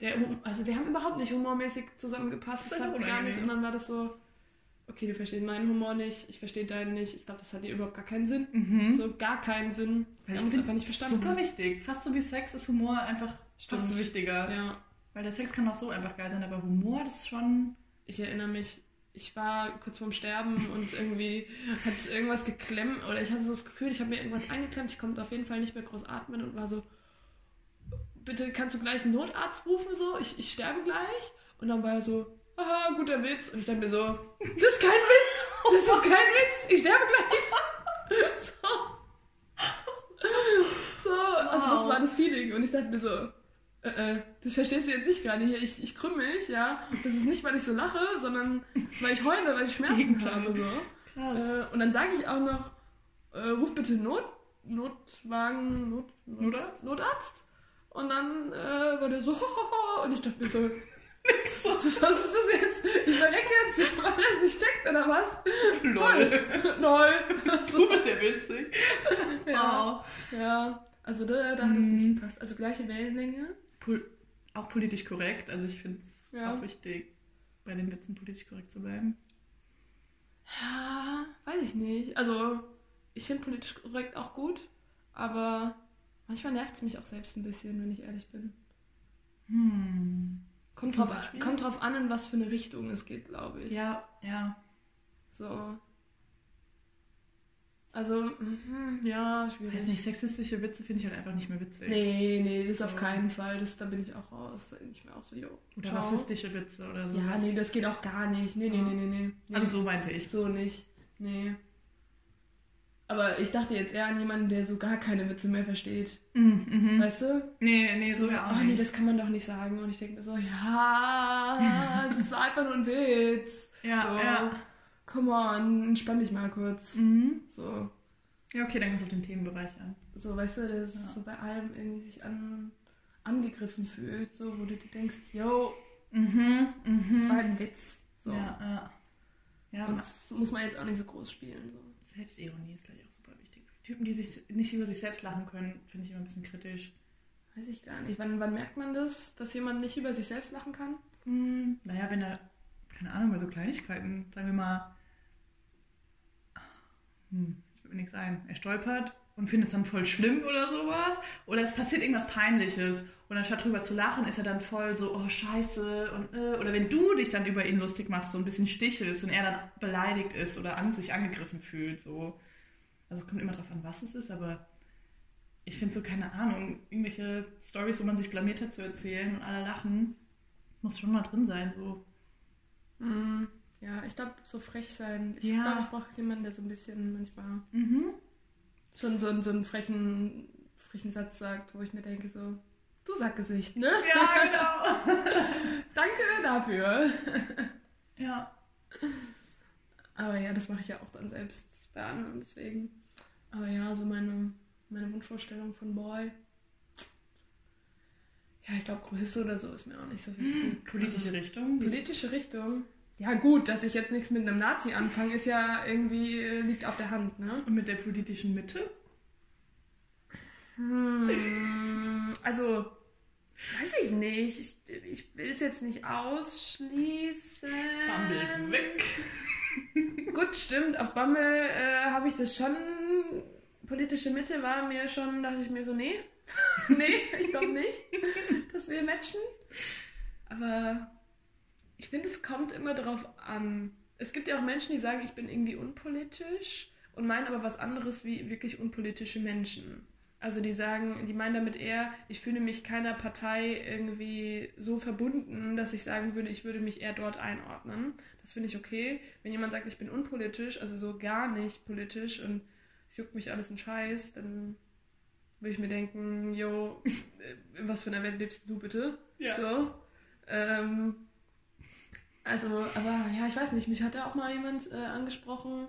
der, also wir haben überhaupt nicht humormäßig zusammengepasst. Das Das hat gar nicht. Und dann war das so, okay, du verstehst meinen Humor nicht, ich verstehe deinen nicht. Ich glaube, das hat dir überhaupt gar keinen Sinn. Mhm. So gar keinen Sinn. Weil ich haben uns find, einfach nicht verstanden. Super wichtig. Fast so wie Sex ist Humor einfach fast Stimmt. wichtiger. Ja, Weil der Sex kann auch so einfach geil sein, aber Humor, das ist schon. Ich erinnere mich, ich war kurz vorm Sterben und irgendwie hat irgendwas geklemmt oder ich hatte so das Gefühl, ich habe mir irgendwas eingeklemmt, ich konnte auf jeden Fall nicht mehr groß atmen und war so, bitte kannst du gleich einen Notarzt rufen, so, ich, ich sterbe gleich. Und dann war er so, haha, guter Witz. Und ich dachte mir so, das ist kein Witz, das ist kein Witz, ich sterbe gleich. So. So, also das Wow. war das Feeling. Und ich dachte mir so, äh, äh, das verstehst du jetzt nicht gerade hier. Ich, ich krümme mich, ja. Das ist nicht, weil ich so lache, sondern weil ich heule, weil ich Schmerzen habe. So. Äh, und dann sage ich auch noch, äh, ruf bitte Not, Notwagen, Not, Not, Notarzt? Notarzt. Und dann äh, war der so, und ich dachte mir so, Nix was ist das jetzt? Ich verrecke jetzt, weil er es nicht checkt oder was? Lol. Lol. Du bist ja witzig. Ja. Wow. Ja, also da, da hat es Mhm. nicht gepasst. Also gleiche Wellenlänge. Pol auch politisch korrekt. Also ich finde es Ja. auch wichtig, bei den Witzen politisch korrekt zu bleiben. Ja, weiß ich nicht. Also, ich finde politisch korrekt auch gut, aber manchmal nervt es mich auch selbst ein bisschen, wenn ich ehrlich bin. Hm. Kommt drauf, kommt drauf an, in was für eine Richtung es geht, glaube ich. Ja, ja. So. Also, mhm, ja, schwierig. weiß nicht, sexistische Witze finde ich halt einfach nicht mehr witzig. Nee, nee, das auf So. keinen Fall. Das, da bin ich auch raus. Bin ich mir auch so, jo. Oder ciao. rassistische Witze oder so. Ja, nee, das geht auch gar nicht. Nee, nee, nee, nee, nee. nee. Also so meinte ich. So nicht. Nee. Aber ich dachte jetzt eher an jemanden, der so gar keine Witze mehr versteht. Mhm, mhm. Weißt du? Nee, nee, so ja auch oh, nee, nicht. das kann man doch nicht sagen. Und ich denke mir so, ja, es war einfach nur ein Witz. ja, so, ja. Come on, entspann dich mal kurz. Mhm. So, Ja, okay, dann kannst du auf den Themenbereich an. so, weißt du, dass Ja. so bei allem irgendwie sich an, angegriffen fühlt, so, wo du dir denkst, yo, Mhm, mhm. das war halt ein Witz. So. Ja, ja. Ja, Und das muss man jetzt auch nicht so groß spielen. So. Selbstironie ist, glaube ich, auch super wichtig. Typen, die sich nicht über sich selbst lachen können, finde ich immer ein bisschen kritisch. Weiß ich gar nicht. Wann, wann merkt man das, dass jemand nicht über sich selbst lachen kann? Hm, naja, wenn er, keine Ahnung, bei so Kleinigkeiten, sagen wir mal, hm, jetzt fällt mir nichts ein, er stolpert und findet es dann voll schlimm oder sowas. Oder es passiert irgendwas Peinliches und anstatt drüber zu lachen, ist er dann voll so, oh scheiße. Und, äh, oder wenn du dich dann über ihn lustig machst, so ein bisschen stichelst und er dann beleidigt ist oder an sich angegriffen fühlt. So. Also es kommt immer drauf an, was es ist, aber ich finde so, keine Ahnung, irgendwelche Stories, wo man sich blamiert hat zu erzählen und alle lachen, muss schon mal drin sein. So. Mm, ja, ich glaube, so frech sein. Ich Ja. glaube, ich brauche jemanden, der so ein bisschen manchmal Mhm. schon so, so einen frechen, frechen Satz sagt, wo ich mir denke, so, du Sackgesicht, ne? Ja, genau. Danke dafür. ja. Aber ja, das mache ich ja auch dann selbst bei anderen, deswegen. Aber ja, so meine, meine Wunschvorstellung von Boy. Ja, ich glaube, Größe oder so ist mir auch nicht so wichtig. Politische Richtung. Also, politische Richtung. Ja, gut, dass ich jetzt nichts mit einem Nazi anfange, ist ja irgendwie, äh, liegt auf der Hand, ne? Und mit der politischen Mitte? Hm, also, weiß ich nicht. Ich, ich will es jetzt nicht ausschließen. Bumble weg. Gut, stimmt. Auf Bumble äh, habe ich das schon. Politische Mitte war mir schon, dachte ich mir so, nee. nee, ich glaube nicht, dass wir matchen. Aber ich finde, es kommt immer drauf an. Es gibt ja auch Menschen, die sagen, ich bin irgendwie unpolitisch und meinen aber was anderes wie wirklich unpolitische Menschen. Also die sagen, die meinen damit eher, ich fühle mich keiner Partei irgendwie so verbunden, dass ich sagen würde, ich würde mich eher dort einordnen. Das finde ich okay. Wenn jemand sagt, ich bin unpolitisch, also so gar nicht politisch und es juckt mich alles ein Scheiß, dann würde ich mir denken, yo, äh, in was für einer Welt lebst du bitte? Ja. So. Ähm, also, aber ja, ich weiß nicht, mich hat ja auch mal jemand äh, angesprochen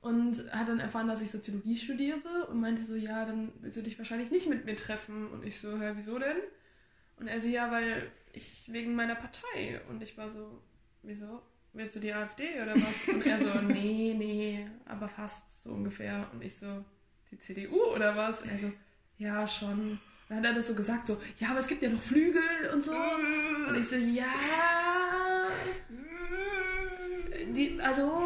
und hat dann erfahren, dass ich Soziologie studiere und meinte so, ja, dann willst du dich wahrscheinlich nicht mit mir treffen. Und ich so, hä, wieso denn? Und er so, ja, weil ich wegen meiner Partei. Und ich war so, wieso? Willst du die AfD oder was? Und er so, nee, nee, aber fast so ungefähr. Und ich so, die CDU oder was? Und er so, ja, schon. Dann hat er das so gesagt, so, ja, aber es gibt ja noch Flügel und so. Und ich so, ja, die, also,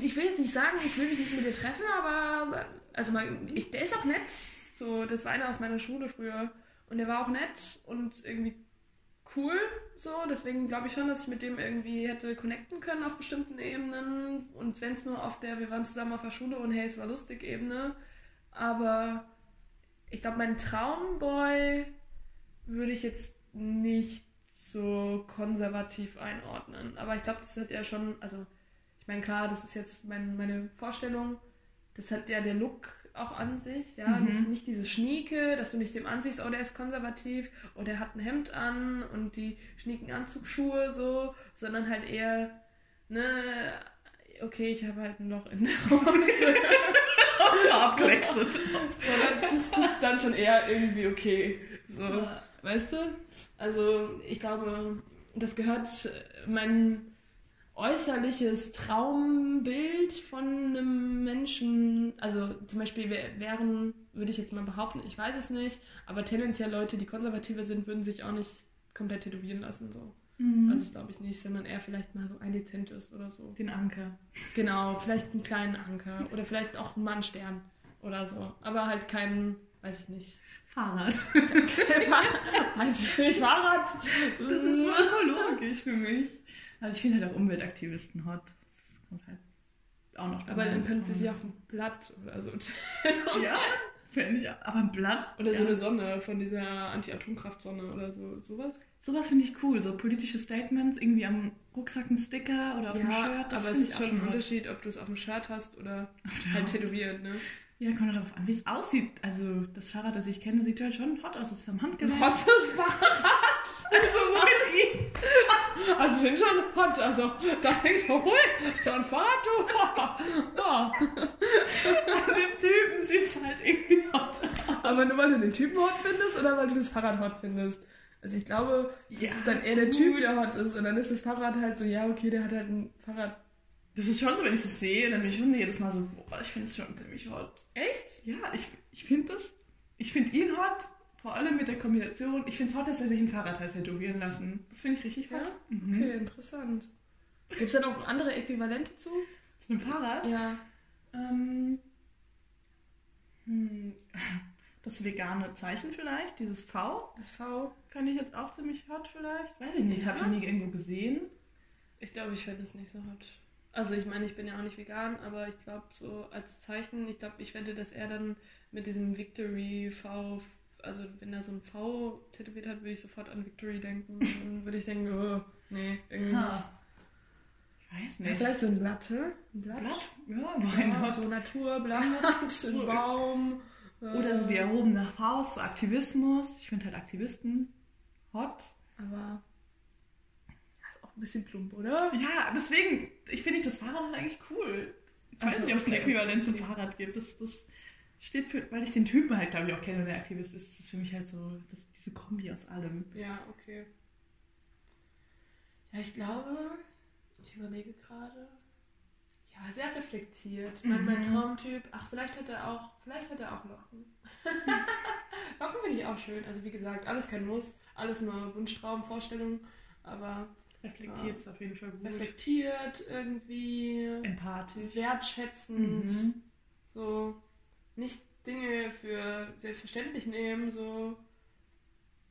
ich will jetzt nicht sagen, ich will mich nicht mit dir treffen, aber also mal, ich, der ist auch nett. So, das war einer aus meiner Schule früher. Und der war auch nett und irgendwie cool. So, deswegen glaube ich schon, dass ich mit dem irgendwie hätte connecten können auf bestimmten Ebenen. Und wenn es nur auf der, wir waren zusammen auf der Schule und hey, es war lustig Ebene. Aber ich glaube, mein Traumboy würde ich jetzt nicht so konservativ einordnen. Aber ich glaube, das hat ja schon, also meine, klar, das ist jetzt mein, meine Vorstellung, das hat ja der Look auch an sich, ja, Mhm. nicht, nicht dieses Schnieke, dass du nicht dem ansiehst, oh, der ist konservativ, oh, der hat ein Hemd an und die schnieken Anzugsschuhe so, sondern halt eher, ne, okay, ich habe halt ein Loch in der Hose. Abwechselt. so, das, ist- das ist dann schon eher irgendwie okay, so. Weißt du? Also ich glaube, das gehört, mein, äußerliches Traumbild von einem Menschen, also zum Beispiel wären, würde ich jetzt mal behaupten, ich weiß es nicht, aber tendenziell Leute, die konservativer sind, würden sich auch nicht komplett tätowieren lassen. So. Mhm. Also das glaube ich nicht, sondern eher vielleicht mal so ein dezentes oder so. Den Anker. Genau, vielleicht einen kleinen Anker oder vielleicht auch einen Mannstern oder so. Aber halt keinen, weiß ich nicht. Fahrrad. weiß ich nicht, Fahrrad. Das ist so logisch für mich. Also ich finde halt auch Umweltaktivisten hot. Das kommt halt auch noch Aber dann können sie sich auf ein Blatt oder so Ja, finde ich. Aber ein Blatt? Oder ja. so eine Sonne von dieser Anti-Atomkraft-Sonne oder so. Sowas? Sowas finde ich cool. So politische Statements, irgendwie am Rucksack ein Sticker oder auf ja, dem Shirt. Das aber es ist schon ein Unterschied, ob du es auf dem Shirt hast oder halt tätowiert, ne? Ja, kommt darauf an, wie es aussieht. Also das Fahrrad, das ich kenne, sieht halt schon hot aus. Es ist am Handgelenk. Ein hottes Fahrrad! Also so mit ihm. Also ich finde schon hot. Also da denke ich, hol, so ein Fahrrad, du. Ja. An dem Typen sieht es halt irgendwie hot aus. Aber nur weil du den Typen hot findest oder weil du das Fahrrad hot findest? Also ich glaube, das ja, ist dann eher der Typ, der hot ist. Und dann ist das Fahrrad halt so, ja, okay, der hat halt ein Fahrrad das ist schon so, wenn ich das sehe, dann bin ich schon jedes Mal so, boah, ich finde es schon ziemlich hot. Echt? Ja, ich, ich finde das, ich finde ihn hot, vor allem mit der Kombination. Ich finde es hot, dass er sich ein Fahrrad hat tätowieren lassen. Das finde ich richtig hot. Ja? Mhm. Okay, interessant. Gibt es da noch andere Äquivalente zu? Zu einem Fahrrad? Ja. Ähm, hm, das vegane Zeichen vielleicht, dieses V. Das V. Fände ich jetzt auch ziemlich hot vielleicht. Weiß ich nicht, das habe ich noch nie irgendwo gesehen. Ich glaube, ich fände es nicht so hot. Also ich meine, ich bin ja auch nicht vegan, aber ich glaube so als Zeichen, ich glaube, ich wette, dass er dann mit diesem Victory V, also wenn er so ein V tätowiert hat, würde ich sofort an Victory denken. dann würde ich denken, oh, nee, irgendwie ha. nicht. Ich weiß nicht. Ja, vielleicht so ein Blatt? Ein Blatt? Blatt? Ja, why ja, So Naturblatt, so. Baum. Oder so die erhobene Faust, Aktivismus. Ich finde halt Aktivisten hot. Aber ein bisschen plump, oder? Ja, deswegen, ich finde das Fahrrad halt eigentlich cool. Ich weiß nicht, ob es ein Äquivalent zum Fahrrad gibt. Das, das steht für, weil ich den Typen halt, glaube ich, auch kenne und der Aktivist ist, das ist für mich halt so das, diese Kombi aus allem. Ja, okay. Ja, ich glaube, ich überlege gerade. Ja, sehr reflektiert. Mhm. Mein, mein Traumtyp, ach, vielleicht hat er auch, vielleicht hat er auch Locken. Locken finde ich auch schön. Also wie gesagt, alles kein Muss, alles nur Wunschtraum, Vorstellung. Aber Reflektiert ja. ist auf jeden Fall gut. Reflektiert irgendwie. Empathisch. Wertschätzend. Mhm. So nicht Dinge für selbstverständlich nehmen, so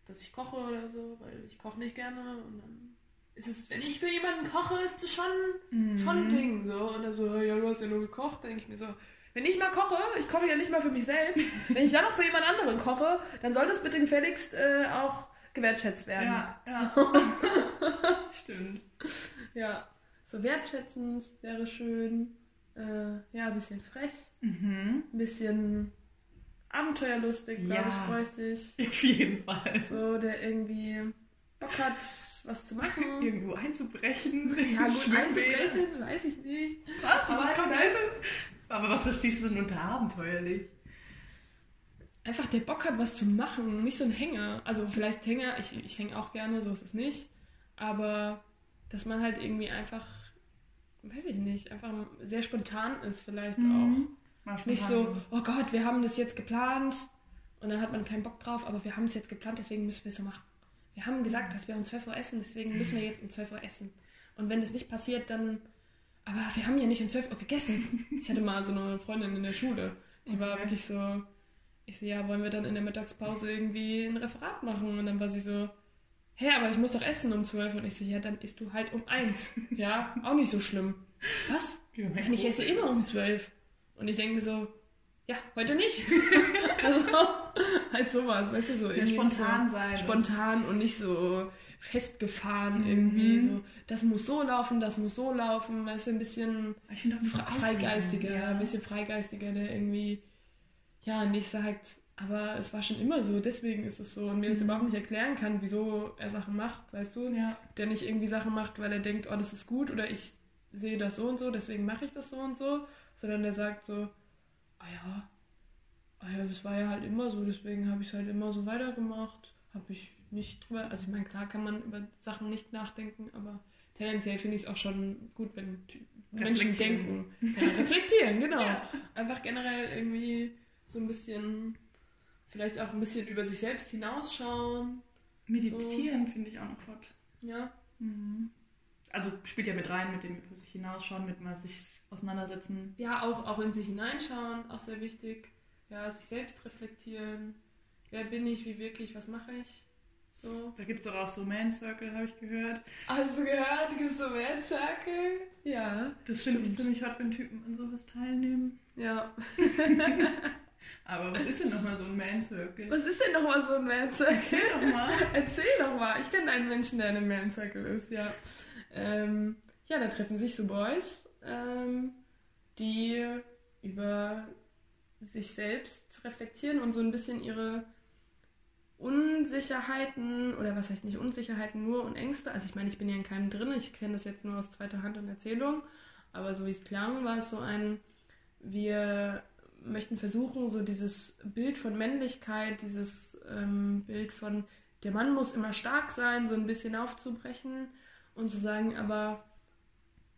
dass ich koche oder so, weil ich koche nicht gerne und dann ist es, wenn ich für jemanden koche, ist das schon, mhm. schon ein Ding so und dann so, ja, du hast ja nur gekocht, denke ich mir so, wenn ich mal koche, ich koche ja nicht mal für mich selbst, wenn ich dann noch für jemand anderen koche, dann soll das bitte gefälligst äh, auch gewertschätzt werden. Ja, ja. So. Stimmt. Ja, so wertschätzend wäre schön. Äh, ja, ein bisschen frech. Mhm. Ein bisschen abenteuerlustig, glaube ja, ich, bräuchte ich. Auf jeden Fall. So, der irgendwie Bock hat, was zu machen. Irgendwo einzubrechen. Ja, gut, einzubrechen, weiß ich nicht. Was? Aber, das kommt also, aber was verstehst du denn unter abenteuerlich? einfach der Bock hat, was zu machen, nicht so ein Hänger. Also vielleicht Hänger, ich, ich hänge auch gerne, so ist es nicht. Aber dass man halt irgendwie einfach, weiß ich nicht, einfach sehr spontan ist vielleicht mhm. auch. Nicht so, oh Gott, wir haben das jetzt geplant und dann hat man keinen Bock drauf, aber wir haben es jetzt geplant, deswegen müssen wir es so machen. Wir haben gesagt, dass wir um 12 Uhr essen, deswegen müssen wir jetzt um 12 Uhr essen. Und wenn das nicht passiert, dann. Aber wir haben ja nicht um 12 Uhr gegessen. Ich hatte mal so eine Freundin in der Schule, die okay. war wirklich so, ich so, ja, wollen wir dann in der Mittagspause irgendwie ein Referat machen? Und dann war sie so, hä, aber ich muss doch essen um zwölf. Und ich so, ja, dann isst du halt um eins. ja, auch nicht so schlimm. Was? Ja, ich esse immer um zwölf. Und ich denke mir so, ja, heute nicht. also halt sowas, weißt du, so irgendwie. Ja, spontan so sein. Spontan und, und nicht so festgefahren mhm. irgendwie. So, das muss so laufen, das muss so laufen. Weißt du, ein bisschen fre freigeistiger, ja. ein bisschen freigeistiger, der irgendwie ja, nicht sagt, aber es war schon immer so, deswegen ist es so. Und mir das mhm. überhaupt nicht erklären kann, wieso er Sachen macht, weißt du? Ja. Der nicht irgendwie Sachen macht, weil er denkt, oh, das ist gut oder ich sehe das so und so, deswegen mache ich das so und so, sondern der sagt so, ah ja, ah ja, das war ja halt immer so, deswegen habe ich es halt immer so weitergemacht, habe ich nicht drüber, also ich meine, klar kann man über Sachen nicht nachdenken, aber tendenziell finde ich es auch schon gut, wenn Menschen denken. Ja, reflektieren, genau. Ja. Einfach generell irgendwie so ein bisschen, vielleicht auch ein bisschen über sich selbst hinausschauen. Meditieren finde ich auch noch hot. Ja, Mhm. Also spielt ja mit rein, mit dem über sich hinausschauen, mit mal sich auseinandersetzen. ja auch, auch in sich hineinschauen, auch sehr wichtig. Ja, sich selbst reflektieren. Wer bin ich, wie wirklich, was mache ich? So. Da gibt es auch so Man Circle, habe ich gehört. Hast du gehört, gibt es so mehr Circle? Ja, Das finde ich ziemlich hot, wenn Typen an sowas teilnehmen. ja. Aber was ist denn nochmal so ein Man Circle? Was ist denn nochmal so ein Man Circle? Erzähl doch mal. Erzähl doch mal. Ich kenne einen Menschen, der in einem Man Circle ist, ja. Ähm, ja, da treffen sich so Boys, ähm, die über sich selbst reflektieren und so ein bisschen ihre Unsicherheiten, oder was heißt nicht Unsicherheiten, nur und Ängste. Also ich meine, ich bin ja in keinem drin, ich kenne das jetzt nur aus zweiter Hand und Erzählung, aber so wie es klang, war es so ein, wir möchten versuchen, so dieses Bild von Männlichkeit, dieses ähm, Bild von, der Mann muss immer stark sein, so ein bisschen aufzubrechen und zu sagen, aber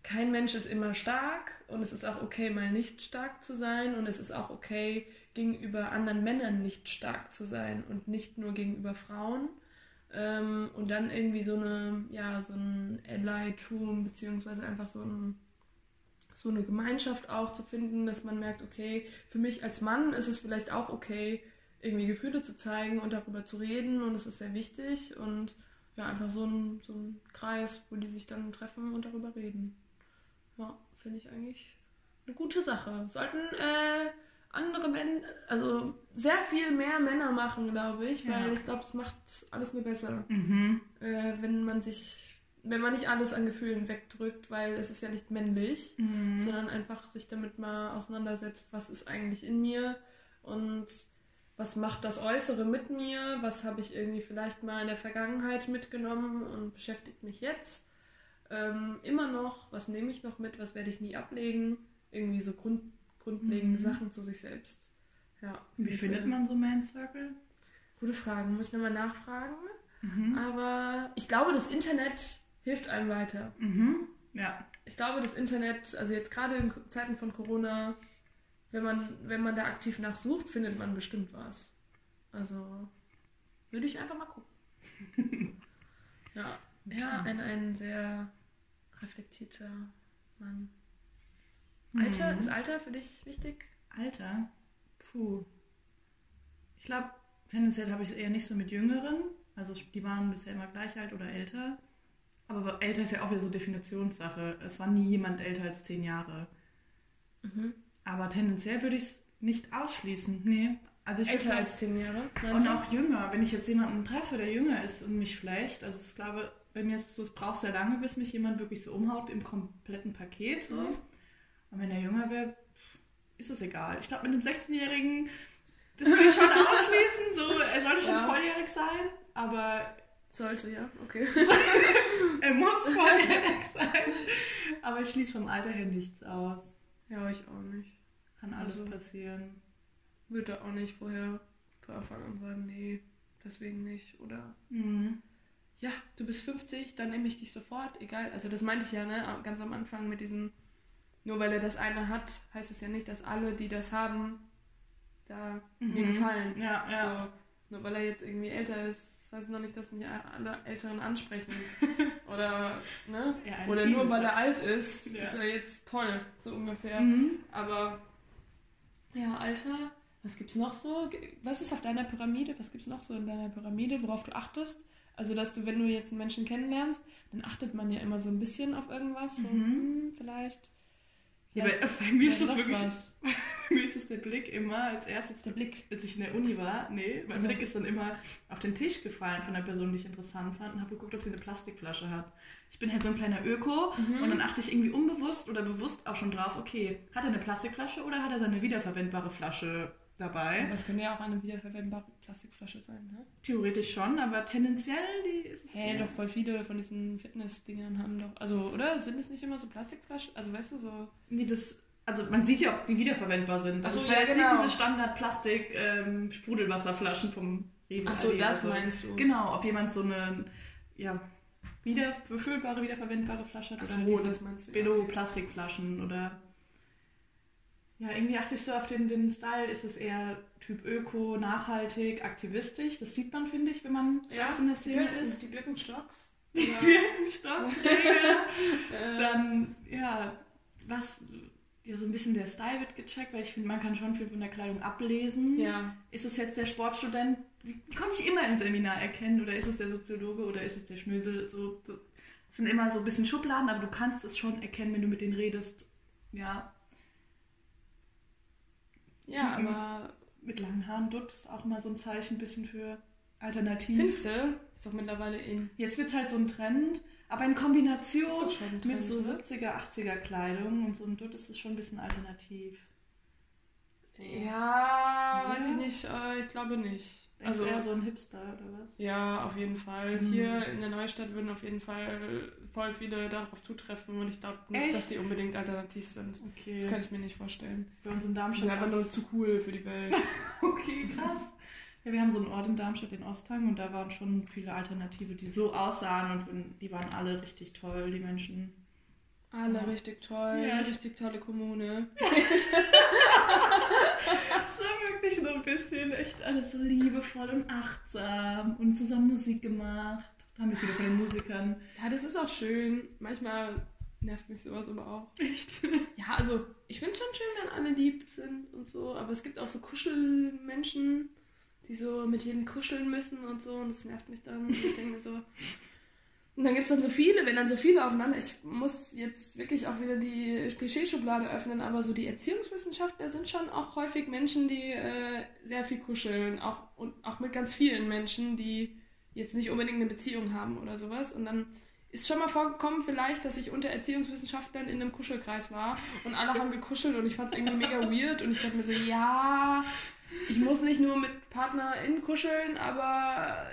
kein Mensch ist immer stark und es ist auch okay, mal nicht stark zu sein und es ist auch okay, gegenüber anderen Männern nicht stark zu sein und nicht nur gegenüber Frauen. Ähm, und dann irgendwie so eine, ja, so ein Ally-Tum, beziehungsweise einfach so ein so eine Gemeinschaft auch zu finden, dass man merkt, okay, für mich als Mann ist es vielleicht auch okay, irgendwie Gefühle zu zeigen und darüber zu reden und es ist sehr wichtig und ja, einfach so ein, so ein Kreis, wo die sich dann treffen und darüber reden. Ja, finde ich eigentlich eine gute Sache. Sollten äh, andere Männer, also sehr viel mehr Männer machen, glaube ich, weil Ja. ich glaube, es macht alles nur besser Mhm. äh, wenn man sich, wenn man nicht alles an Gefühlen wegdrückt, weil es ist ja nicht männlich, Mhm. sondern einfach sich damit mal auseinandersetzt, was ist eigentlich in mir und was macht das Äußere mit mir, was habe ich irgendwie vielleicht mal in der Vergangenheit mitgenommen und beschäftigt mich jetzt ähm, immer noch, was nehme ich noch mit, was werde ich nie ablegen, irgendwie so Grund, grundlegende Mhm. Sachen zu sich selbst. Ja, Wie das, findet man so Man Circle? Gute Frage, muss ich nochmal nachfragen. Mhm. Aber ich glaube, das Internet hilft einem weiter. Mhm. Ja. Ich glaube, das Internet, also jetzt gerade in Zeiten von Corona, wenn man, wenn man da aktiv nachsucht, findet man bestimmt was. Also würde ich einfach mal gucken. ja, ja ein, ein sehr reflektierter Mann. Alter, Mhm. ist Alter für dich wichtig? Alter? Puh. Ich glaube, tendenziell habe ich es eher nicht so mit Jüngeren. Also die waren bisher immer gleich alt oder älter. Aber älter ist ja auch wieder so Definitionssache. Es war nie jemand älter als zehn Jahre. Mhm. Aber tendenziell würde ich es nicht ausschließen. Nee. Also ich Älter als zehn Jahre? Und auch jünger. Wenn ich jetzt jemanden treffe, der jünger ist und mich vielleicht, also ich glaube, bei mir ist es so, es braucht sehr lange, bis mich jemand wirklich so umhaut im kompletten Paket. So. Mhm. Und wenn er jünger wäre, ist es egal. Ich glaube, mit einem 16-Jährigen, das würde ich schon ausschließen. So, er sollte schon Ja. volljährig sein, aber Sollte, ja, okay. er muss volljährig sein. Aber ich schließe vom Alter her nichts aus. ja, ich auch nicht. Kann alles Also- passieren. Würde auch nicht vorher von Anfang an sagen, nee, deswegen nicht. Oder Mhm. ja, du bist 50, dann nehme ich dich sofort, egal. Also das meinte ich ja, ne, ganz am Anfang mit diesem, nur weil er das eine hat, heißt es ja nicht, dass alle, die das haben, da mir Mhm. gefallen. Ja, ja. Also, nur weil er jetzt irgendwie älter ist, heißt noch nicht, dass mich alle Älteren ansprechen. Oder, ne? Ja, Oder nur weil er alt ist, Ja. ist er jetzt toll, so ungefähr. Mhm. Aber ja, Alter, was gibt's noch so? Was ist auf deiner Pyramide? Was gibt's noch so in deiner Pyramide, worauf du achtest? Also, dass du, wenn du jetzt einen Menschen kennenlernst, dann achtet man ja immer so ein bisschen auf irgendwas. So, Mhm. hm, vielleicht. Ja, bei, bei mir ist ja, das wirklich, was. bei mir ist es der Blick immer als erstes, Der Blick. als ich in der Uni war, nee, mein Also- Blick ist dann immer auf den Tisch gefallen von der Person, die ich interessant fand und habe geguckt, ob sie eine Plastikflasche hat. Ich bin halt so ein kleiner Öko Mhm. und dann achte ich irgendwie unbewusst oder bewusst auch schon drauf, okay, hat er eine Plastikflasche oder hat er seine wiederverwendbare Flasche dabei? Aber es könnte ja auch eine wiederverwendbare Plastikflasche sein, ne? Theoretisch schon, aber tendenziell die ist Hä, eher- doch voll viele von diesen Fitness-Dingern haben doch. Also, oder? Sind es nicht immer so Plastikflaschen? Also, weißt du, so. Nee, das, also man sieht ja, ob die wiederverwendbar sind. Also so, ich meine ja, jetzt nicht genau. diese Standard-Plastik-Sprudelwasserflaschen vom Rewe. Ach so, oder das so. meinst du. Genau, ob jemand so eine, ja, wieder befüllbare, wiederverwendbare Flasche hat. Ach Oder so, diese das meinst du. ja, Billo okay. Plastikflaschen oder ja, irgendwie achte ich so auf den, den Style. Ist es eher Typ Öko, nachhaltig, aktivistisch? Das sieht man, finde ich, wenn man Ja, in der Szene Birken, ist. die Birkenstocks. Die Ja. Birkenstockträger. Dann, ja, was, ja, so ein bisschen der Style wird gecheckt, weil ich finde, man kann schon viel von der Kleidung ablesen. ja. Ist es jetzt der Sportstudent? Die die konnte ich immer im Seminar erkennen. Oder ist es der Soziologe oder ist es der Schnösel? So, so, es sind immer so ein bisschen Schubladen, aber du kannst es schon erkennen, wenn du mit denen redest. Ja, Ja, Mhm. aber mit langen Haaren. Dutt ist auch immer so ein Zeichen, ein bisschen für alternativ. du? Ist doch mittlerweile in. Jetzt wird es halt so ein Trend, aber in Kombination Trend, mit so oder? 70er, 80er Kleidung und so ein Dutt ist es schon ein bisschen alternativ. So. Ja, weiß Ja. ich nicht. Äh, ich glaube nicht. Also eher so ein Hipster oder was? ja, auf jeden Fall. Mhm. Hier in der Neustadt würden auf jeden Fall voll viele darauf zutreffen und ich glaube nicht, Echt? dass die unbedingt alternativ sind. Okay. Das kann ich mir nicht vorstellen. Bei uns in Die Darmstadt sind einfach nur zu cool für die Welt. Okay, krass. Ja, wir haben so einen Ort in Darmstadt, den Osthang, und da waren schon viele Alternative, die so aussahen und die waren alle richtig toll, die Menschen. Alle Ja. richtig toll, Ja, ich- richtig tolle Kommune. War wirklich so ein bisschen echt alles so liebevoll und achtsam und zusammen Musik gemacht. Da haben wir es wieder von den Musikern. Ja, das ist auch schön. Manchmal nervt mich sowas aber auch. Echt? Ja, also ich finde schon schön, wenn alle lieb sind und so, aber es gibt auch so Kuschelmenschen, die so mit jedem kuscheln müssen und so und das nervt mich dann. Und ich denke mir so. Und dann gibt es dann so viele, wenn dann so viele aufeinander. Ich muss jetzt wirklich auch wieder die Klischeeschublade öffnen, aber so die Erziehungswissenschaftler sind schon auch häufig Menschen, die äh, sehr viel kuscheln. Auch, und auch mit ganz vielen Menschen, die jetzt nicht unbedingt eine Beziehung haben oder sowas. Und dann ist schon mal vorgekommen vielleicht, dass ich unter Erziehungswissenschaftlern in einem Kuschelkreis war und alle haben gekuschelt und ich fand es irgendwie mega weird und ich dachte mir so, ja, ich muss nicht nur mit PartnerInnen kuscheln, aber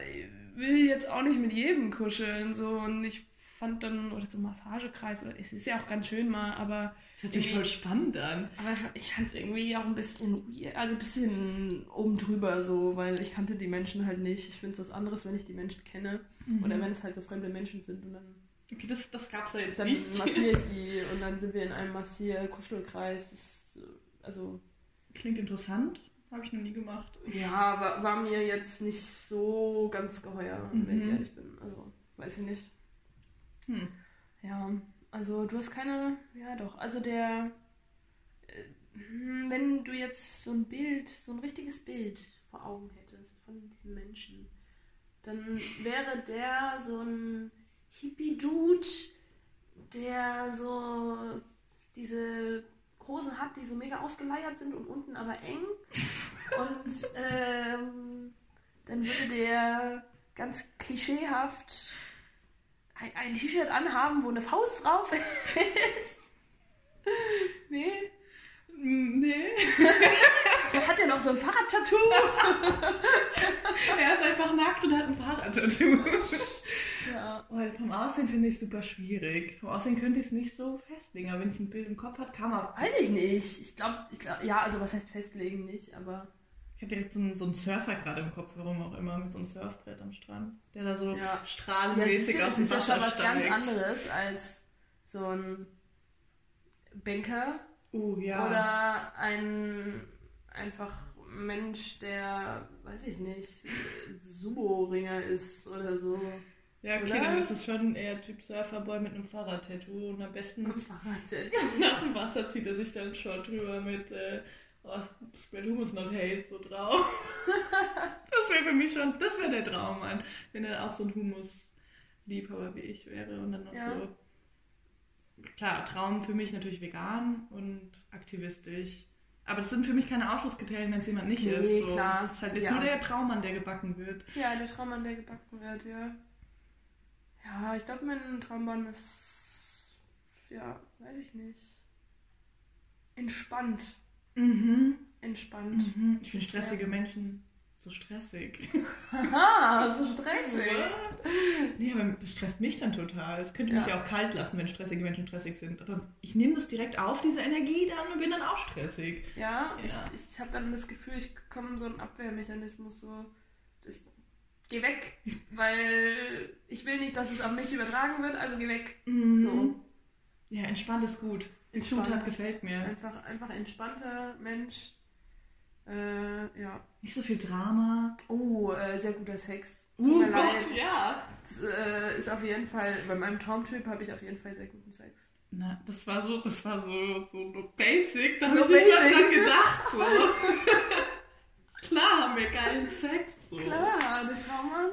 will jetzt auch nicht mit jedem kuscheln so und ich fand dann, oder so ein Massagekreis, oder es ist ja auch ganz schön mal, aber Das hört sich voll spannend an. aber ich fand es irgendwie auch ein bisschen, also ein bisschen oben drüber so, weil ich kannte die Menschen halt nicht. Ich finde es was anderes, wenn ich die Menschen kenne oder wenn es halt so fremde Menschen sind und dann, Okay, das, das gab's da jetzt dann nicht. massiere ich die und dann sind wir in einem Massier-Kuschelkreis. Äh, Also Klingt interessant. Habe ich noch nie gemacht. ja, war, war mir jetzt nicht so ganz geheuer, wenn ich Mhm. ehrlich bin. Also weiß ich nicht. Hm. Ja, also du hast keine, ja doch, also der, äh, hm, wenn du jetzt so ein Bild, so ein richtiges Bild vor Augen hättest von diesem Menschen, dann wäre der so ein Hippie-Dude, der so diese Hosen hat, die so mega ausgeleiert sind und unten aber eng. Und ähm, dann würde der ganz klischeehaft ein, ein T-Shirt anhaben, wo eine Faust drauf ist. nee. Nee. Da hat er noch so ein Fahrradtattoo. er ist einfach nackt und hat ein Fahrradtattoo. Ja. Oh, vom Aussehen finde ich super schwierig. Vom Aussehen könnte ich es nicht so festlegen, aber wenn ich ein Bild im Kopf habe, kann man. Weiß ich nicht. Ich glaube, ich glaub, ja, also was heißt festlegen nicht, aber Ich habe direkt so einen, so einen Surfer gerade im Kopf, warum auch immer, mit so einem Surfbrett am Strand. Der da so Ja. Ja, strahlenmäßig siehst du, aus das dem ist ja Wasser schon was ganz steigt. anderes als so ein Banker Oh ja. oder ein einfach Mensch, der, weiß ich nicht, Sumo-Ringer ist oder so. Ja, okay, oder? dann ist es schon eher Typ Surferboy mit einem Fahrradtattoo und am besten nach dem Wasser zieht er sich dann Short drüber mit äh, oh, Spread Hummus Not Hate so drauf. das wäre für mich schon, das wäre der Traum, Mann. Wenn er auch so ein Hummus-Liebhaber wie ich wäre und dann noch Ja. so. Klar, Traum für mich natürlich vegan und aktivistisch. Aber das sind für mich keine Ausschlusskriterien, wenn es jemand nicht Nee, ist. So. klar. Das ist halt Ja. nur der Traummann, der gebacken wird. Ja, der Traummann, der gebacken wird, ja. Ja, ich glaube, mein Traummann ist, ja, weiß ich nicht. Entspannt. Mhm. Entspannt. Mhm. Ich finde stressige Menschen so stressig. Haha, so stressig. Nee, aber das stresst mich dann total. Es könnte mich Ja. ja auch kalt lassen, wenn stressige Menschen stressig sind. Aber ich nehme das direkt auf, diese Energie dann und bin dann auch stressig. Ja, Ja. ich, ich habe dann das Gefühl, ich komme so einen Abwehrmechanismus, so, das geh weg, weil ich will nicht, dass es auf mich übertragen wird, also geh weg. Mhm. So. Ja, entspannt ist gut. Entspannt. Zutat gefällt mir. Einfach, einfach entspannter Mensch. Äh, ja. Nicht so viel Drama. Oh, äh, sehr guter Sex. Oh Gott, leid. ja. Das, äh, ist auf jeden Fall, bei meinem Traumtyp habe ich auf jeden Fall sehr guten Sex. Na, das war so, das war so, so basic, da So habe ich nicht mal dran gedacht. So. Klar haben wir geilen Sex. So. Klar, der Traummann.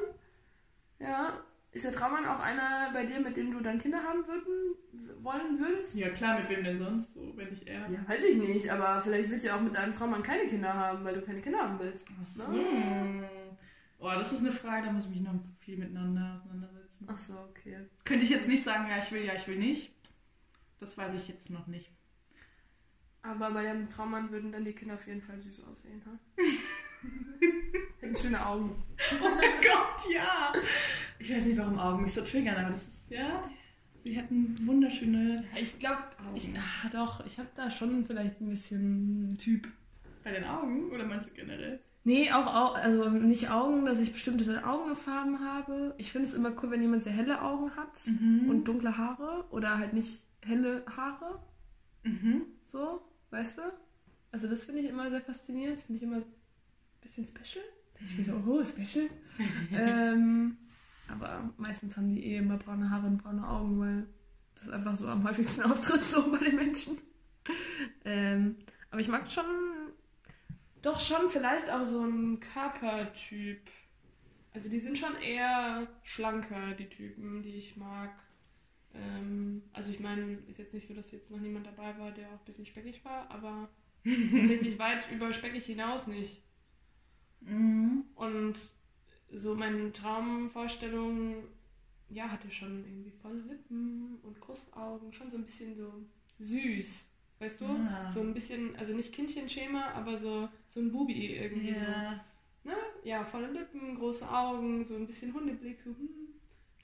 Ja. Ist der Traummann auch einer bei dir, mit dem du dann Kinder haben würden, wollen würdest? Ja klar, mit wem denn sonst so, wenn ich er. Ja, weiß ich nicht, aber vielleicht willst du ja auch mit deinem Traummann keine Kinder haben, weil du keine Kinder haben willst. Ach so. Oh, das ist eine Frage, da muss ich mich noch viel miteinander auseinandersetzen. Ach so, okay. Könnte ich jetzt nicht sagen, ja, ich will, ja, ich will nicht. Das weiß ich jetzt noch nicht. Aber bei deinem Traummann würden dann die Kinder auf jeden Fall süß aussehen, ha? Hätten schöne Augen. Oh mein Gott, ja. Ich weiß nicht, warum Augen mich so triggern, aber das ist, ja, sie hätten wunderschöne Ich glaube, ich- ah, doch, ich habe da schon vielleicht ein bisschen Typ. bei den Augen, oder meinst du generell? Nee, auch, Au- also nicht Augen, dass ich bestimmte Augenfarben habe. Ich finde es immer cool, wenn jemand sehr helle Augen hat Mhm. und dunkle Haare oder halt nicht helle Haare. mhm. So, weißt du? Also das finde ich immer sehr faszinierend. Das finde ich immer ein bisschen special. Ich bin so, oh, special. ähm, aber meistens haben die eh immer braune Haare und braune Augen, weil das einfach so am häufigsten auftritt so bei den Menschen. Ähm, aber ich mag schon, doch schon vielleicht auch so einen Körpertyp. Also die sind schon eher schlanker, die Typen, die ich mag. Ähm, also ich meine, ist jetzt nicht so, dass jetzt noch niemand dabei war, der auch ein bisschen speckig war, aber tatsächlich weit über speckig hinaus nicht. Mhm. Und so meine Traumvorstellung, ja, hatte schon irgendwie volle Lippen und Krustaugen, schon so ein bisschen so süß, weißt du? Ah. So ein bisschen, also nicht Kindchenschema, aber so, so ein Bubi irgendwie so. Ja. Ne? Ja, volle Lippen, große Augen, so ein bisschen Hundeblick, so, hm,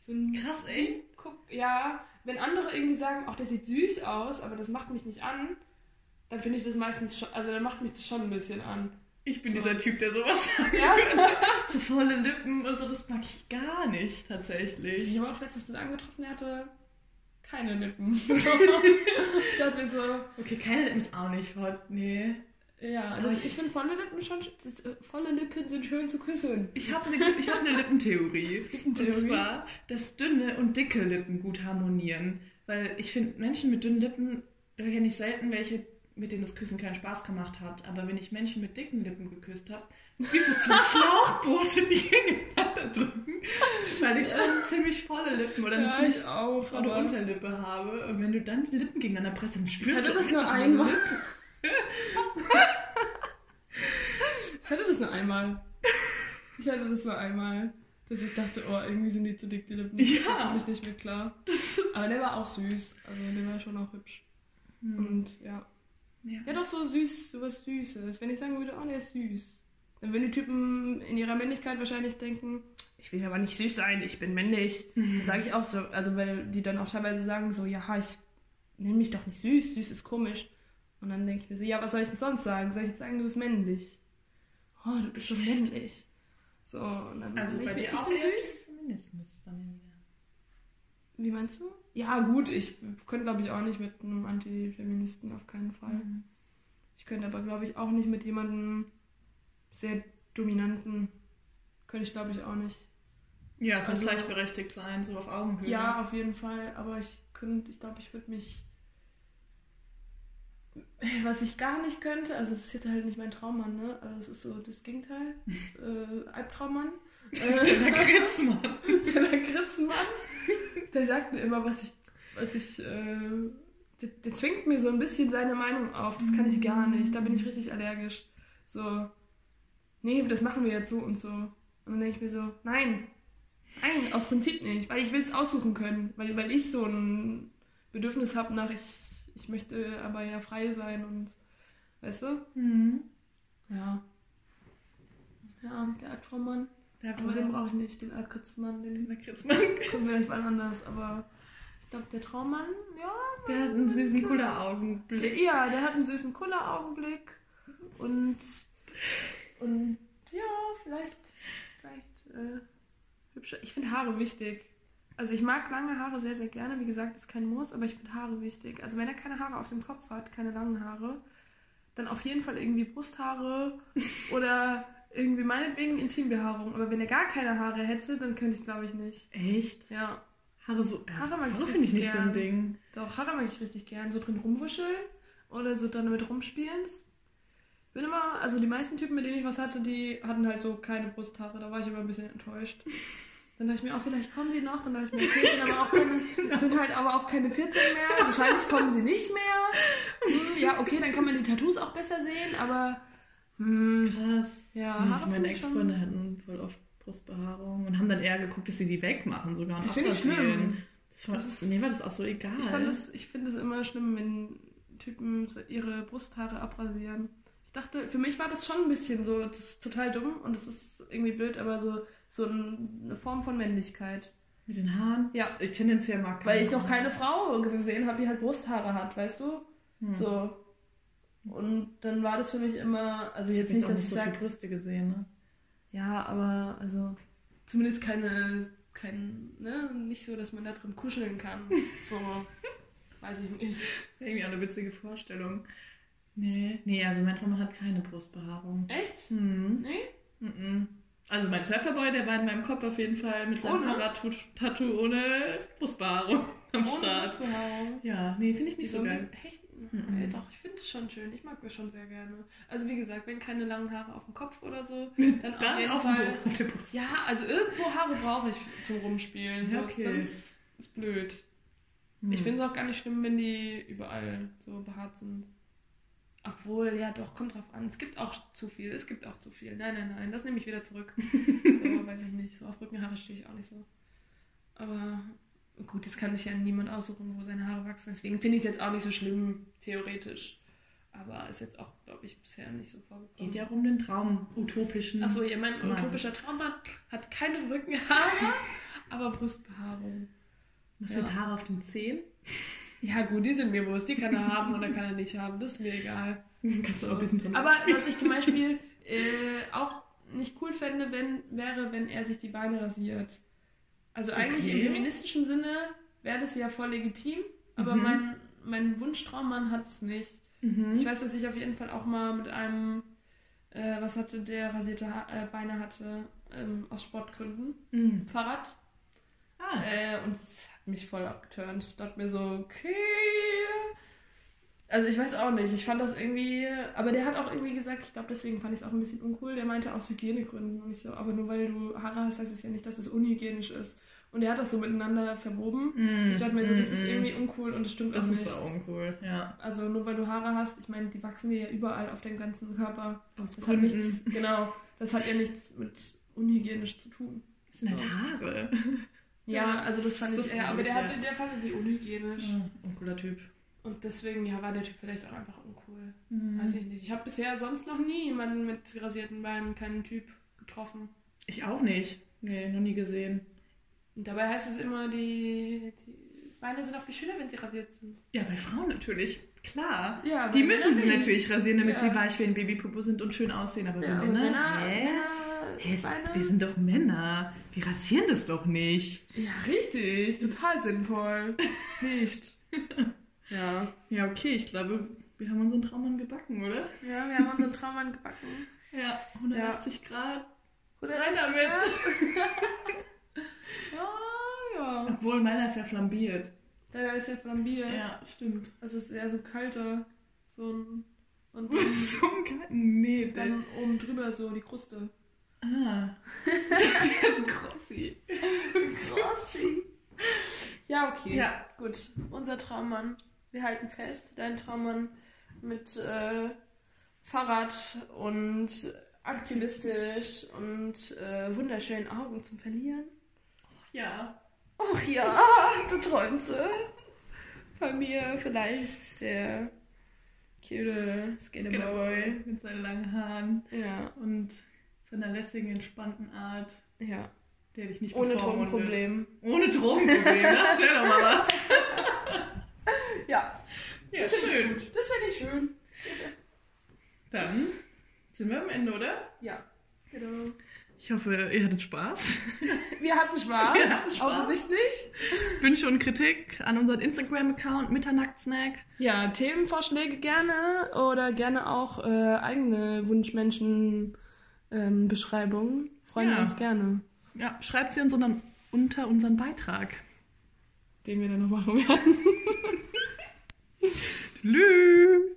so ein Krass, ey. Guck, ja, wenn andere irgendwie sagen, ach, der sieht süß aus, aber das macht mich nicht an, dann finde ich das meistens schon, also dann macht mich das schon ein bisschen an. Ich bin So. dieser Typ, der sowas sagt. Ja, So volle Lippen und so, das mag ich gar nicht, tatsächlich. ich habe auch letztens mit einem getroffen, der hatte keine Lippen. ich dachte mir so, Okay, keine Lippen ist auch nicht hot, nee. Ja, das, ich- ich finde volle Lippen schon, das, äh, volle Lippen sind schön zu küssen. Ich habe eine, ich hab eine Lippentheorie. Und Lippentheorie? zwar, dass dünne und dicke Lippen gut harmonieren. Weil ich finde, Menschen mit dünnen Lippen, da kenne ich selten welche, mit denen das Küssen keinen Spaß gemacht hat. Aber wenn ich Menschen mit dicken Lippen geküsst habe, wie so zwei Schlauchboote, die gegeneinander drücken, weil ich schon ziemlich volle Lippen oder eine Ja, ziemlich ich auch, volle aber- Unterlippe habe. Und wenn du dann die Lippen gegeneinander presst, dann Ich spürst hatte du das nur einmal. Ich das nur einmal. Ich hatte das nur einmal. Dass ich dachte, oh, irgendwie sind die zu dick, die Lippen. Ja. Ich komme mich nicht mit klar. Aber der war auch süß. Also der war schon auch hübsch. Hm. Und ja. Ja. Ja, doch so süß, so was Süßes. Wenn ich sagen würde, oh, der ist süß. Dann würden die Typen in ihrer Männlichkeit wahrscheinlich denken, ich will aber nicht süß sein, ich bin männlich. Dann sage ich auch so, also weil die dann auch teilweise sagen so, ja, ich nenne mich doch nicht süß, süß ist komisch. Und dann denke ich mir so, ja, was soll ich denn sonst sagen? Soll ich jetzt sagen, du bist männlich? Oh, du bist schon männlich. So, und dann Also ich bei bin- dir ich auch süß. Feminismus dann ja wieder. Wie meinst du? Ja, gut, ich könnte glaube ich auch nicht mit einem Antifeministen auf keinen Fall. Mhm. Ich könnte aber, glaube ich, auch nicht mit jemandem sehr dominanten. Könnte ich, glaube ich, auch nicht. Ja, es muss Also- gleichberechtigt sein, so auf Augenhöhe. Ja, auf jeden Fall. Aber ich könnte, ich glaube, ich würde mich. Was ich gar nicht könnte, also das ist jetzt halt nicht mein Traummann, ne? Also es ist so das Gegenteil. äh, Albtraummann. Der Äh, Lakritzmann. der Lakritzmann. Der sagt mir immer, was ich. Was ich äh, der, der zwingt mir so ein bisschen seine Meinung auf. Das kann ich gar nicht. Da bin ich richtig allergisch. So, nee, das machen wir jetzt so und so. Und dann denke ich mir so, nein, nein, aus Prinzip nicht, weil ich will es aussuchen können, weil, weil ich so ein Bedürfnis habe nach, ich, ich möchte aber ja frei sein und, weißt du? Mhm. Ja. Ja, der Albtraummann. Der Aber den brauche ich nicht, den Altkritzmann, den Lakritzmann. kommt vielleicht wann anders, aber ich glaube, der Traummann, ja, Der hat einen süßen Kulleraugenblick. ja, der hat einen süßen Kulleraugenblick und, und ja, vielleicht, vielleicht äh, hübsche. Ich finde Haare wichtig. Also ich mag lange Haare sehr, sehr gerne. Wie gesagt, ist kein Muss, aber ich finde Haare wichtig. Also wenn er keine Haare auf dem Kopf hat, keine langen Haare, dann auf jeden Fall irgendwie Brusthaare oder irgendwie meinetwegen Intimbehaarung. Aber wenn er gar keine Haare hätte, dann könnte ich glaube ich nicht. Echt? Ja. Haare so. Haare mag ich Haare finde ich nicht so ein gern. Ding. Doch, Haare mag ich richtig gern. So drin rumwuscheln oder so dann damit rumspielen. Das ich bin immer, also die meisten Typen, mit denen ich was hatte, die hatten halt so keine Brusthaare. Da war ich immer ein bisschen enttäuscht. Dann dachte ich mir auch, vielleicht kommen die noch. Dann dachte ich mir, okay, sind aber auch keine, sind halt aber auch keine 14 mehr. Wahrscheinlich kommen sie nicht mehr. Hm, ja, okay, dann kann man die Tattoos auch besser sehen, aber hm, Krass. ja, ich meine Ex-Freunde hatten voll oft Brustbehaarung und haben dann eher geguckt, dass sie die wegmachen sogar. Das finde ich schlimm. Das war, Das ist- mir war das auch so egal. Ich, fand das, ich finde es immer schlimm, wenn Typen ihre Brusthaare abrasieren. Ich dachte, für mich war das schon ein bisschen so, das ist total dumm und das ist irgendwie blöd, aber so, so ein- eine Form von Männlichkeit. Mit den Haaren? Ja. Ich tendenziell mag keine Weil ich noch keine Frau gesehen habe, die halt Brusthaare hat, weißt du? Hm. So. Und dann war das für mich immer, also Ich jetzt habe nicht, dass nicht ich so sage, Brüste gesehen. Ne? ja, aber also zumindest keine, kein, ne, nicht so, dass man da drin kuscheln kann. So, weiß ich nicht. Irgendwie auch eine witzige Vorstellung. Nee, nee, also mein Traum hat keine Brustbehaarung. Echt? Hm. Nee? Mhm. Also mein Surferboy, der war in meinem Kopf auf jeden Fall mit seinem? Fahrradtattoo ohne Brustbehaarung am Ohne Start. Brustbehaarung. Ja, nee, finde ich nicht Wieso so geil. Echt? Mhm. Ey, doch, ich finde es schon schön. Ich mag das schon sehr gerne. Also wie gesagt, wenn keine langen Haare auf dem Kopf oder so, dann, auf Dann jeden auf, dem Fall. Auf der Brust. Ja, also irgendwo Haare brauche ich zum Rumspielen. So, Ja, okay. Sonst ist blöd. Hm. Ich finde es auch gar nicht schlimm, wenn die überall so behaart sind. Obwohl, ja doch, kommt drauf an. Es gibt auch zu viel. Es gibt auch zu viel. Nein, nein, nein, das nehme ich wieder zurück. so, weiß ich nicht. So auf Rückenhaare stehe ich auch nicht so. Aber gut, das kann sich ja niemand aussuchen, wo seine Haare wachsen. Deswegen finde ich es jetzt auch nicht so schlimm, theoretisch. Aber ist jetzt auch, glaube ich, bisher nicht so vorgekommen. Geht ja um den Traum, utopischen. Achso, ja, mein Mann. utopischer Traummann hat keine Rückenhaare, aber Brustbehaarung. Was ja. sind Haare auf den Zehen? Ja, gut, die sind mir bewusst. Die kann er haben oder kann er nicht haben. Das ist mir egal. Kannst du auch ein bisschen drin Aber was ich zum Beispiel äh, auch nicht cool fände, wenn, wäre, wenn er sich die Beine rasiert. Also eigentlich im feministischen Sinne wäre das ja voll legitim, aber Mhm. mein, mein Wunschtraummann hat es nicht. Mhm. Ich weiß, dass ich auf jeden Fall auch mal mit einem, äh, was hatte der rasierte ha äh, Beine hatte, ähm, aus Sportgründen, Mhm. Fahrrad. Ah, Äh, und es hat mich voll abgeturnt. Ich dachte mir so, okay. Also ich weiß auch nicht, ich fand das irgendwie, aber der hat auch irgendwie gesagt, ich glaube deswegen fand ich es auch ein bisschen uncool, der meinte aus Hygienegründen und ich so, aber nur weil du Haare hast, heißt es ja nicht, dass es unhygienisch ist. Und er hat das so miteinander verwoben. Mhm. Ich dachte mir so, das ist Mhm. irgendwie uncool und das stimmt Das auch nicht. ist auch uncool, ja. Also nur weil du Haare hast, ich meine, die wachsen dir ja überall auf deinem ganzen Körper. Aus Das hat Gründen. nichts, genau, das hat ja nichts mit unhygienisch zu tun. Das sind halt So. Haare. Ja, also das fand Das ich, ja, aber der, hatte, der fand die unhygienisch. Ja, uncooler Typ. Und deswegen ja, war der Typ vielleicht auch einfach uncool. Mhm. Weiß ich nicht. Ich habe bisher sonst noch nie jemanden mit rasierten Beinen, keinen Typ getroffen. Ich auch nicht. Nee, noch nie gesehen. Und dabei heißt es immer, die, die Beine sind auch viel schöner, wenn sie rasiert sind. Ja, bei Frauen natürlich. Klar. Ja, Die bei müssen Männern sie natürlich rasieren, damit Ja. sie weich wie ein Babypopo sind und schön aussehen. Aber Ja, wir aber Männer, Männer, Hä, Beine. wir sind doch Männer. Wir rasieren das doch nicht. Ja, richtig. Total sinnvoll. Nicht. Ja. Ja, okay, ich glaube, wir haben unseren Traummann gebacken, oder? Ja, wir haben unseren Traummann gebacken. Ja, 180 Grad. Oder Rein damit. Ja, ja. Obwohl meiner ist ja flambiert. Der ist ja flambiert. Ja, stimmt. Also es ist eher so kalter. So ein. Und so ein kalten Nee, dann oben drüber so die Kruste. Ah. der ist Grossi. Grossi. Ja, okay. Ja. Gut. Unser Traummann. Wir halten fest. Dein Traummann mit äh, Fahrrad und aktivistisch und äh, wunderschönen Augen zum Verlieren. Ja. Ach ja, du träumst. Bei mir vielleicht der cute Skaterboy. Mit seinen langen Haaren Ja, und seiner lässigen, entspannten Art, ja. der dich nicht Ohne. Drogenproblem. Ohne Drogenproblem, das wäre doch mal was. Ja, Ja, das finde ich schön. gut. Das finde ich schön. Dann sind wir am Ende, oder? Ja, genau. Ich hoffe, ihr hattet Spaß. Wir hatten Spaß, Wir hatten Spaß. offensichtlich. Wünsche und Kritik an unseren Instagram-Account Mitternachtsnack. Ja, Themenvorschläge gerne oder gerne auch äh, eigene Wunschmenschen-Beschreibungen. Freuen wir Ja. uns gerne, Ja, schreibt sie uns unter, unter unseren Beitrag. den wir dann noch machen werden. Tschüss.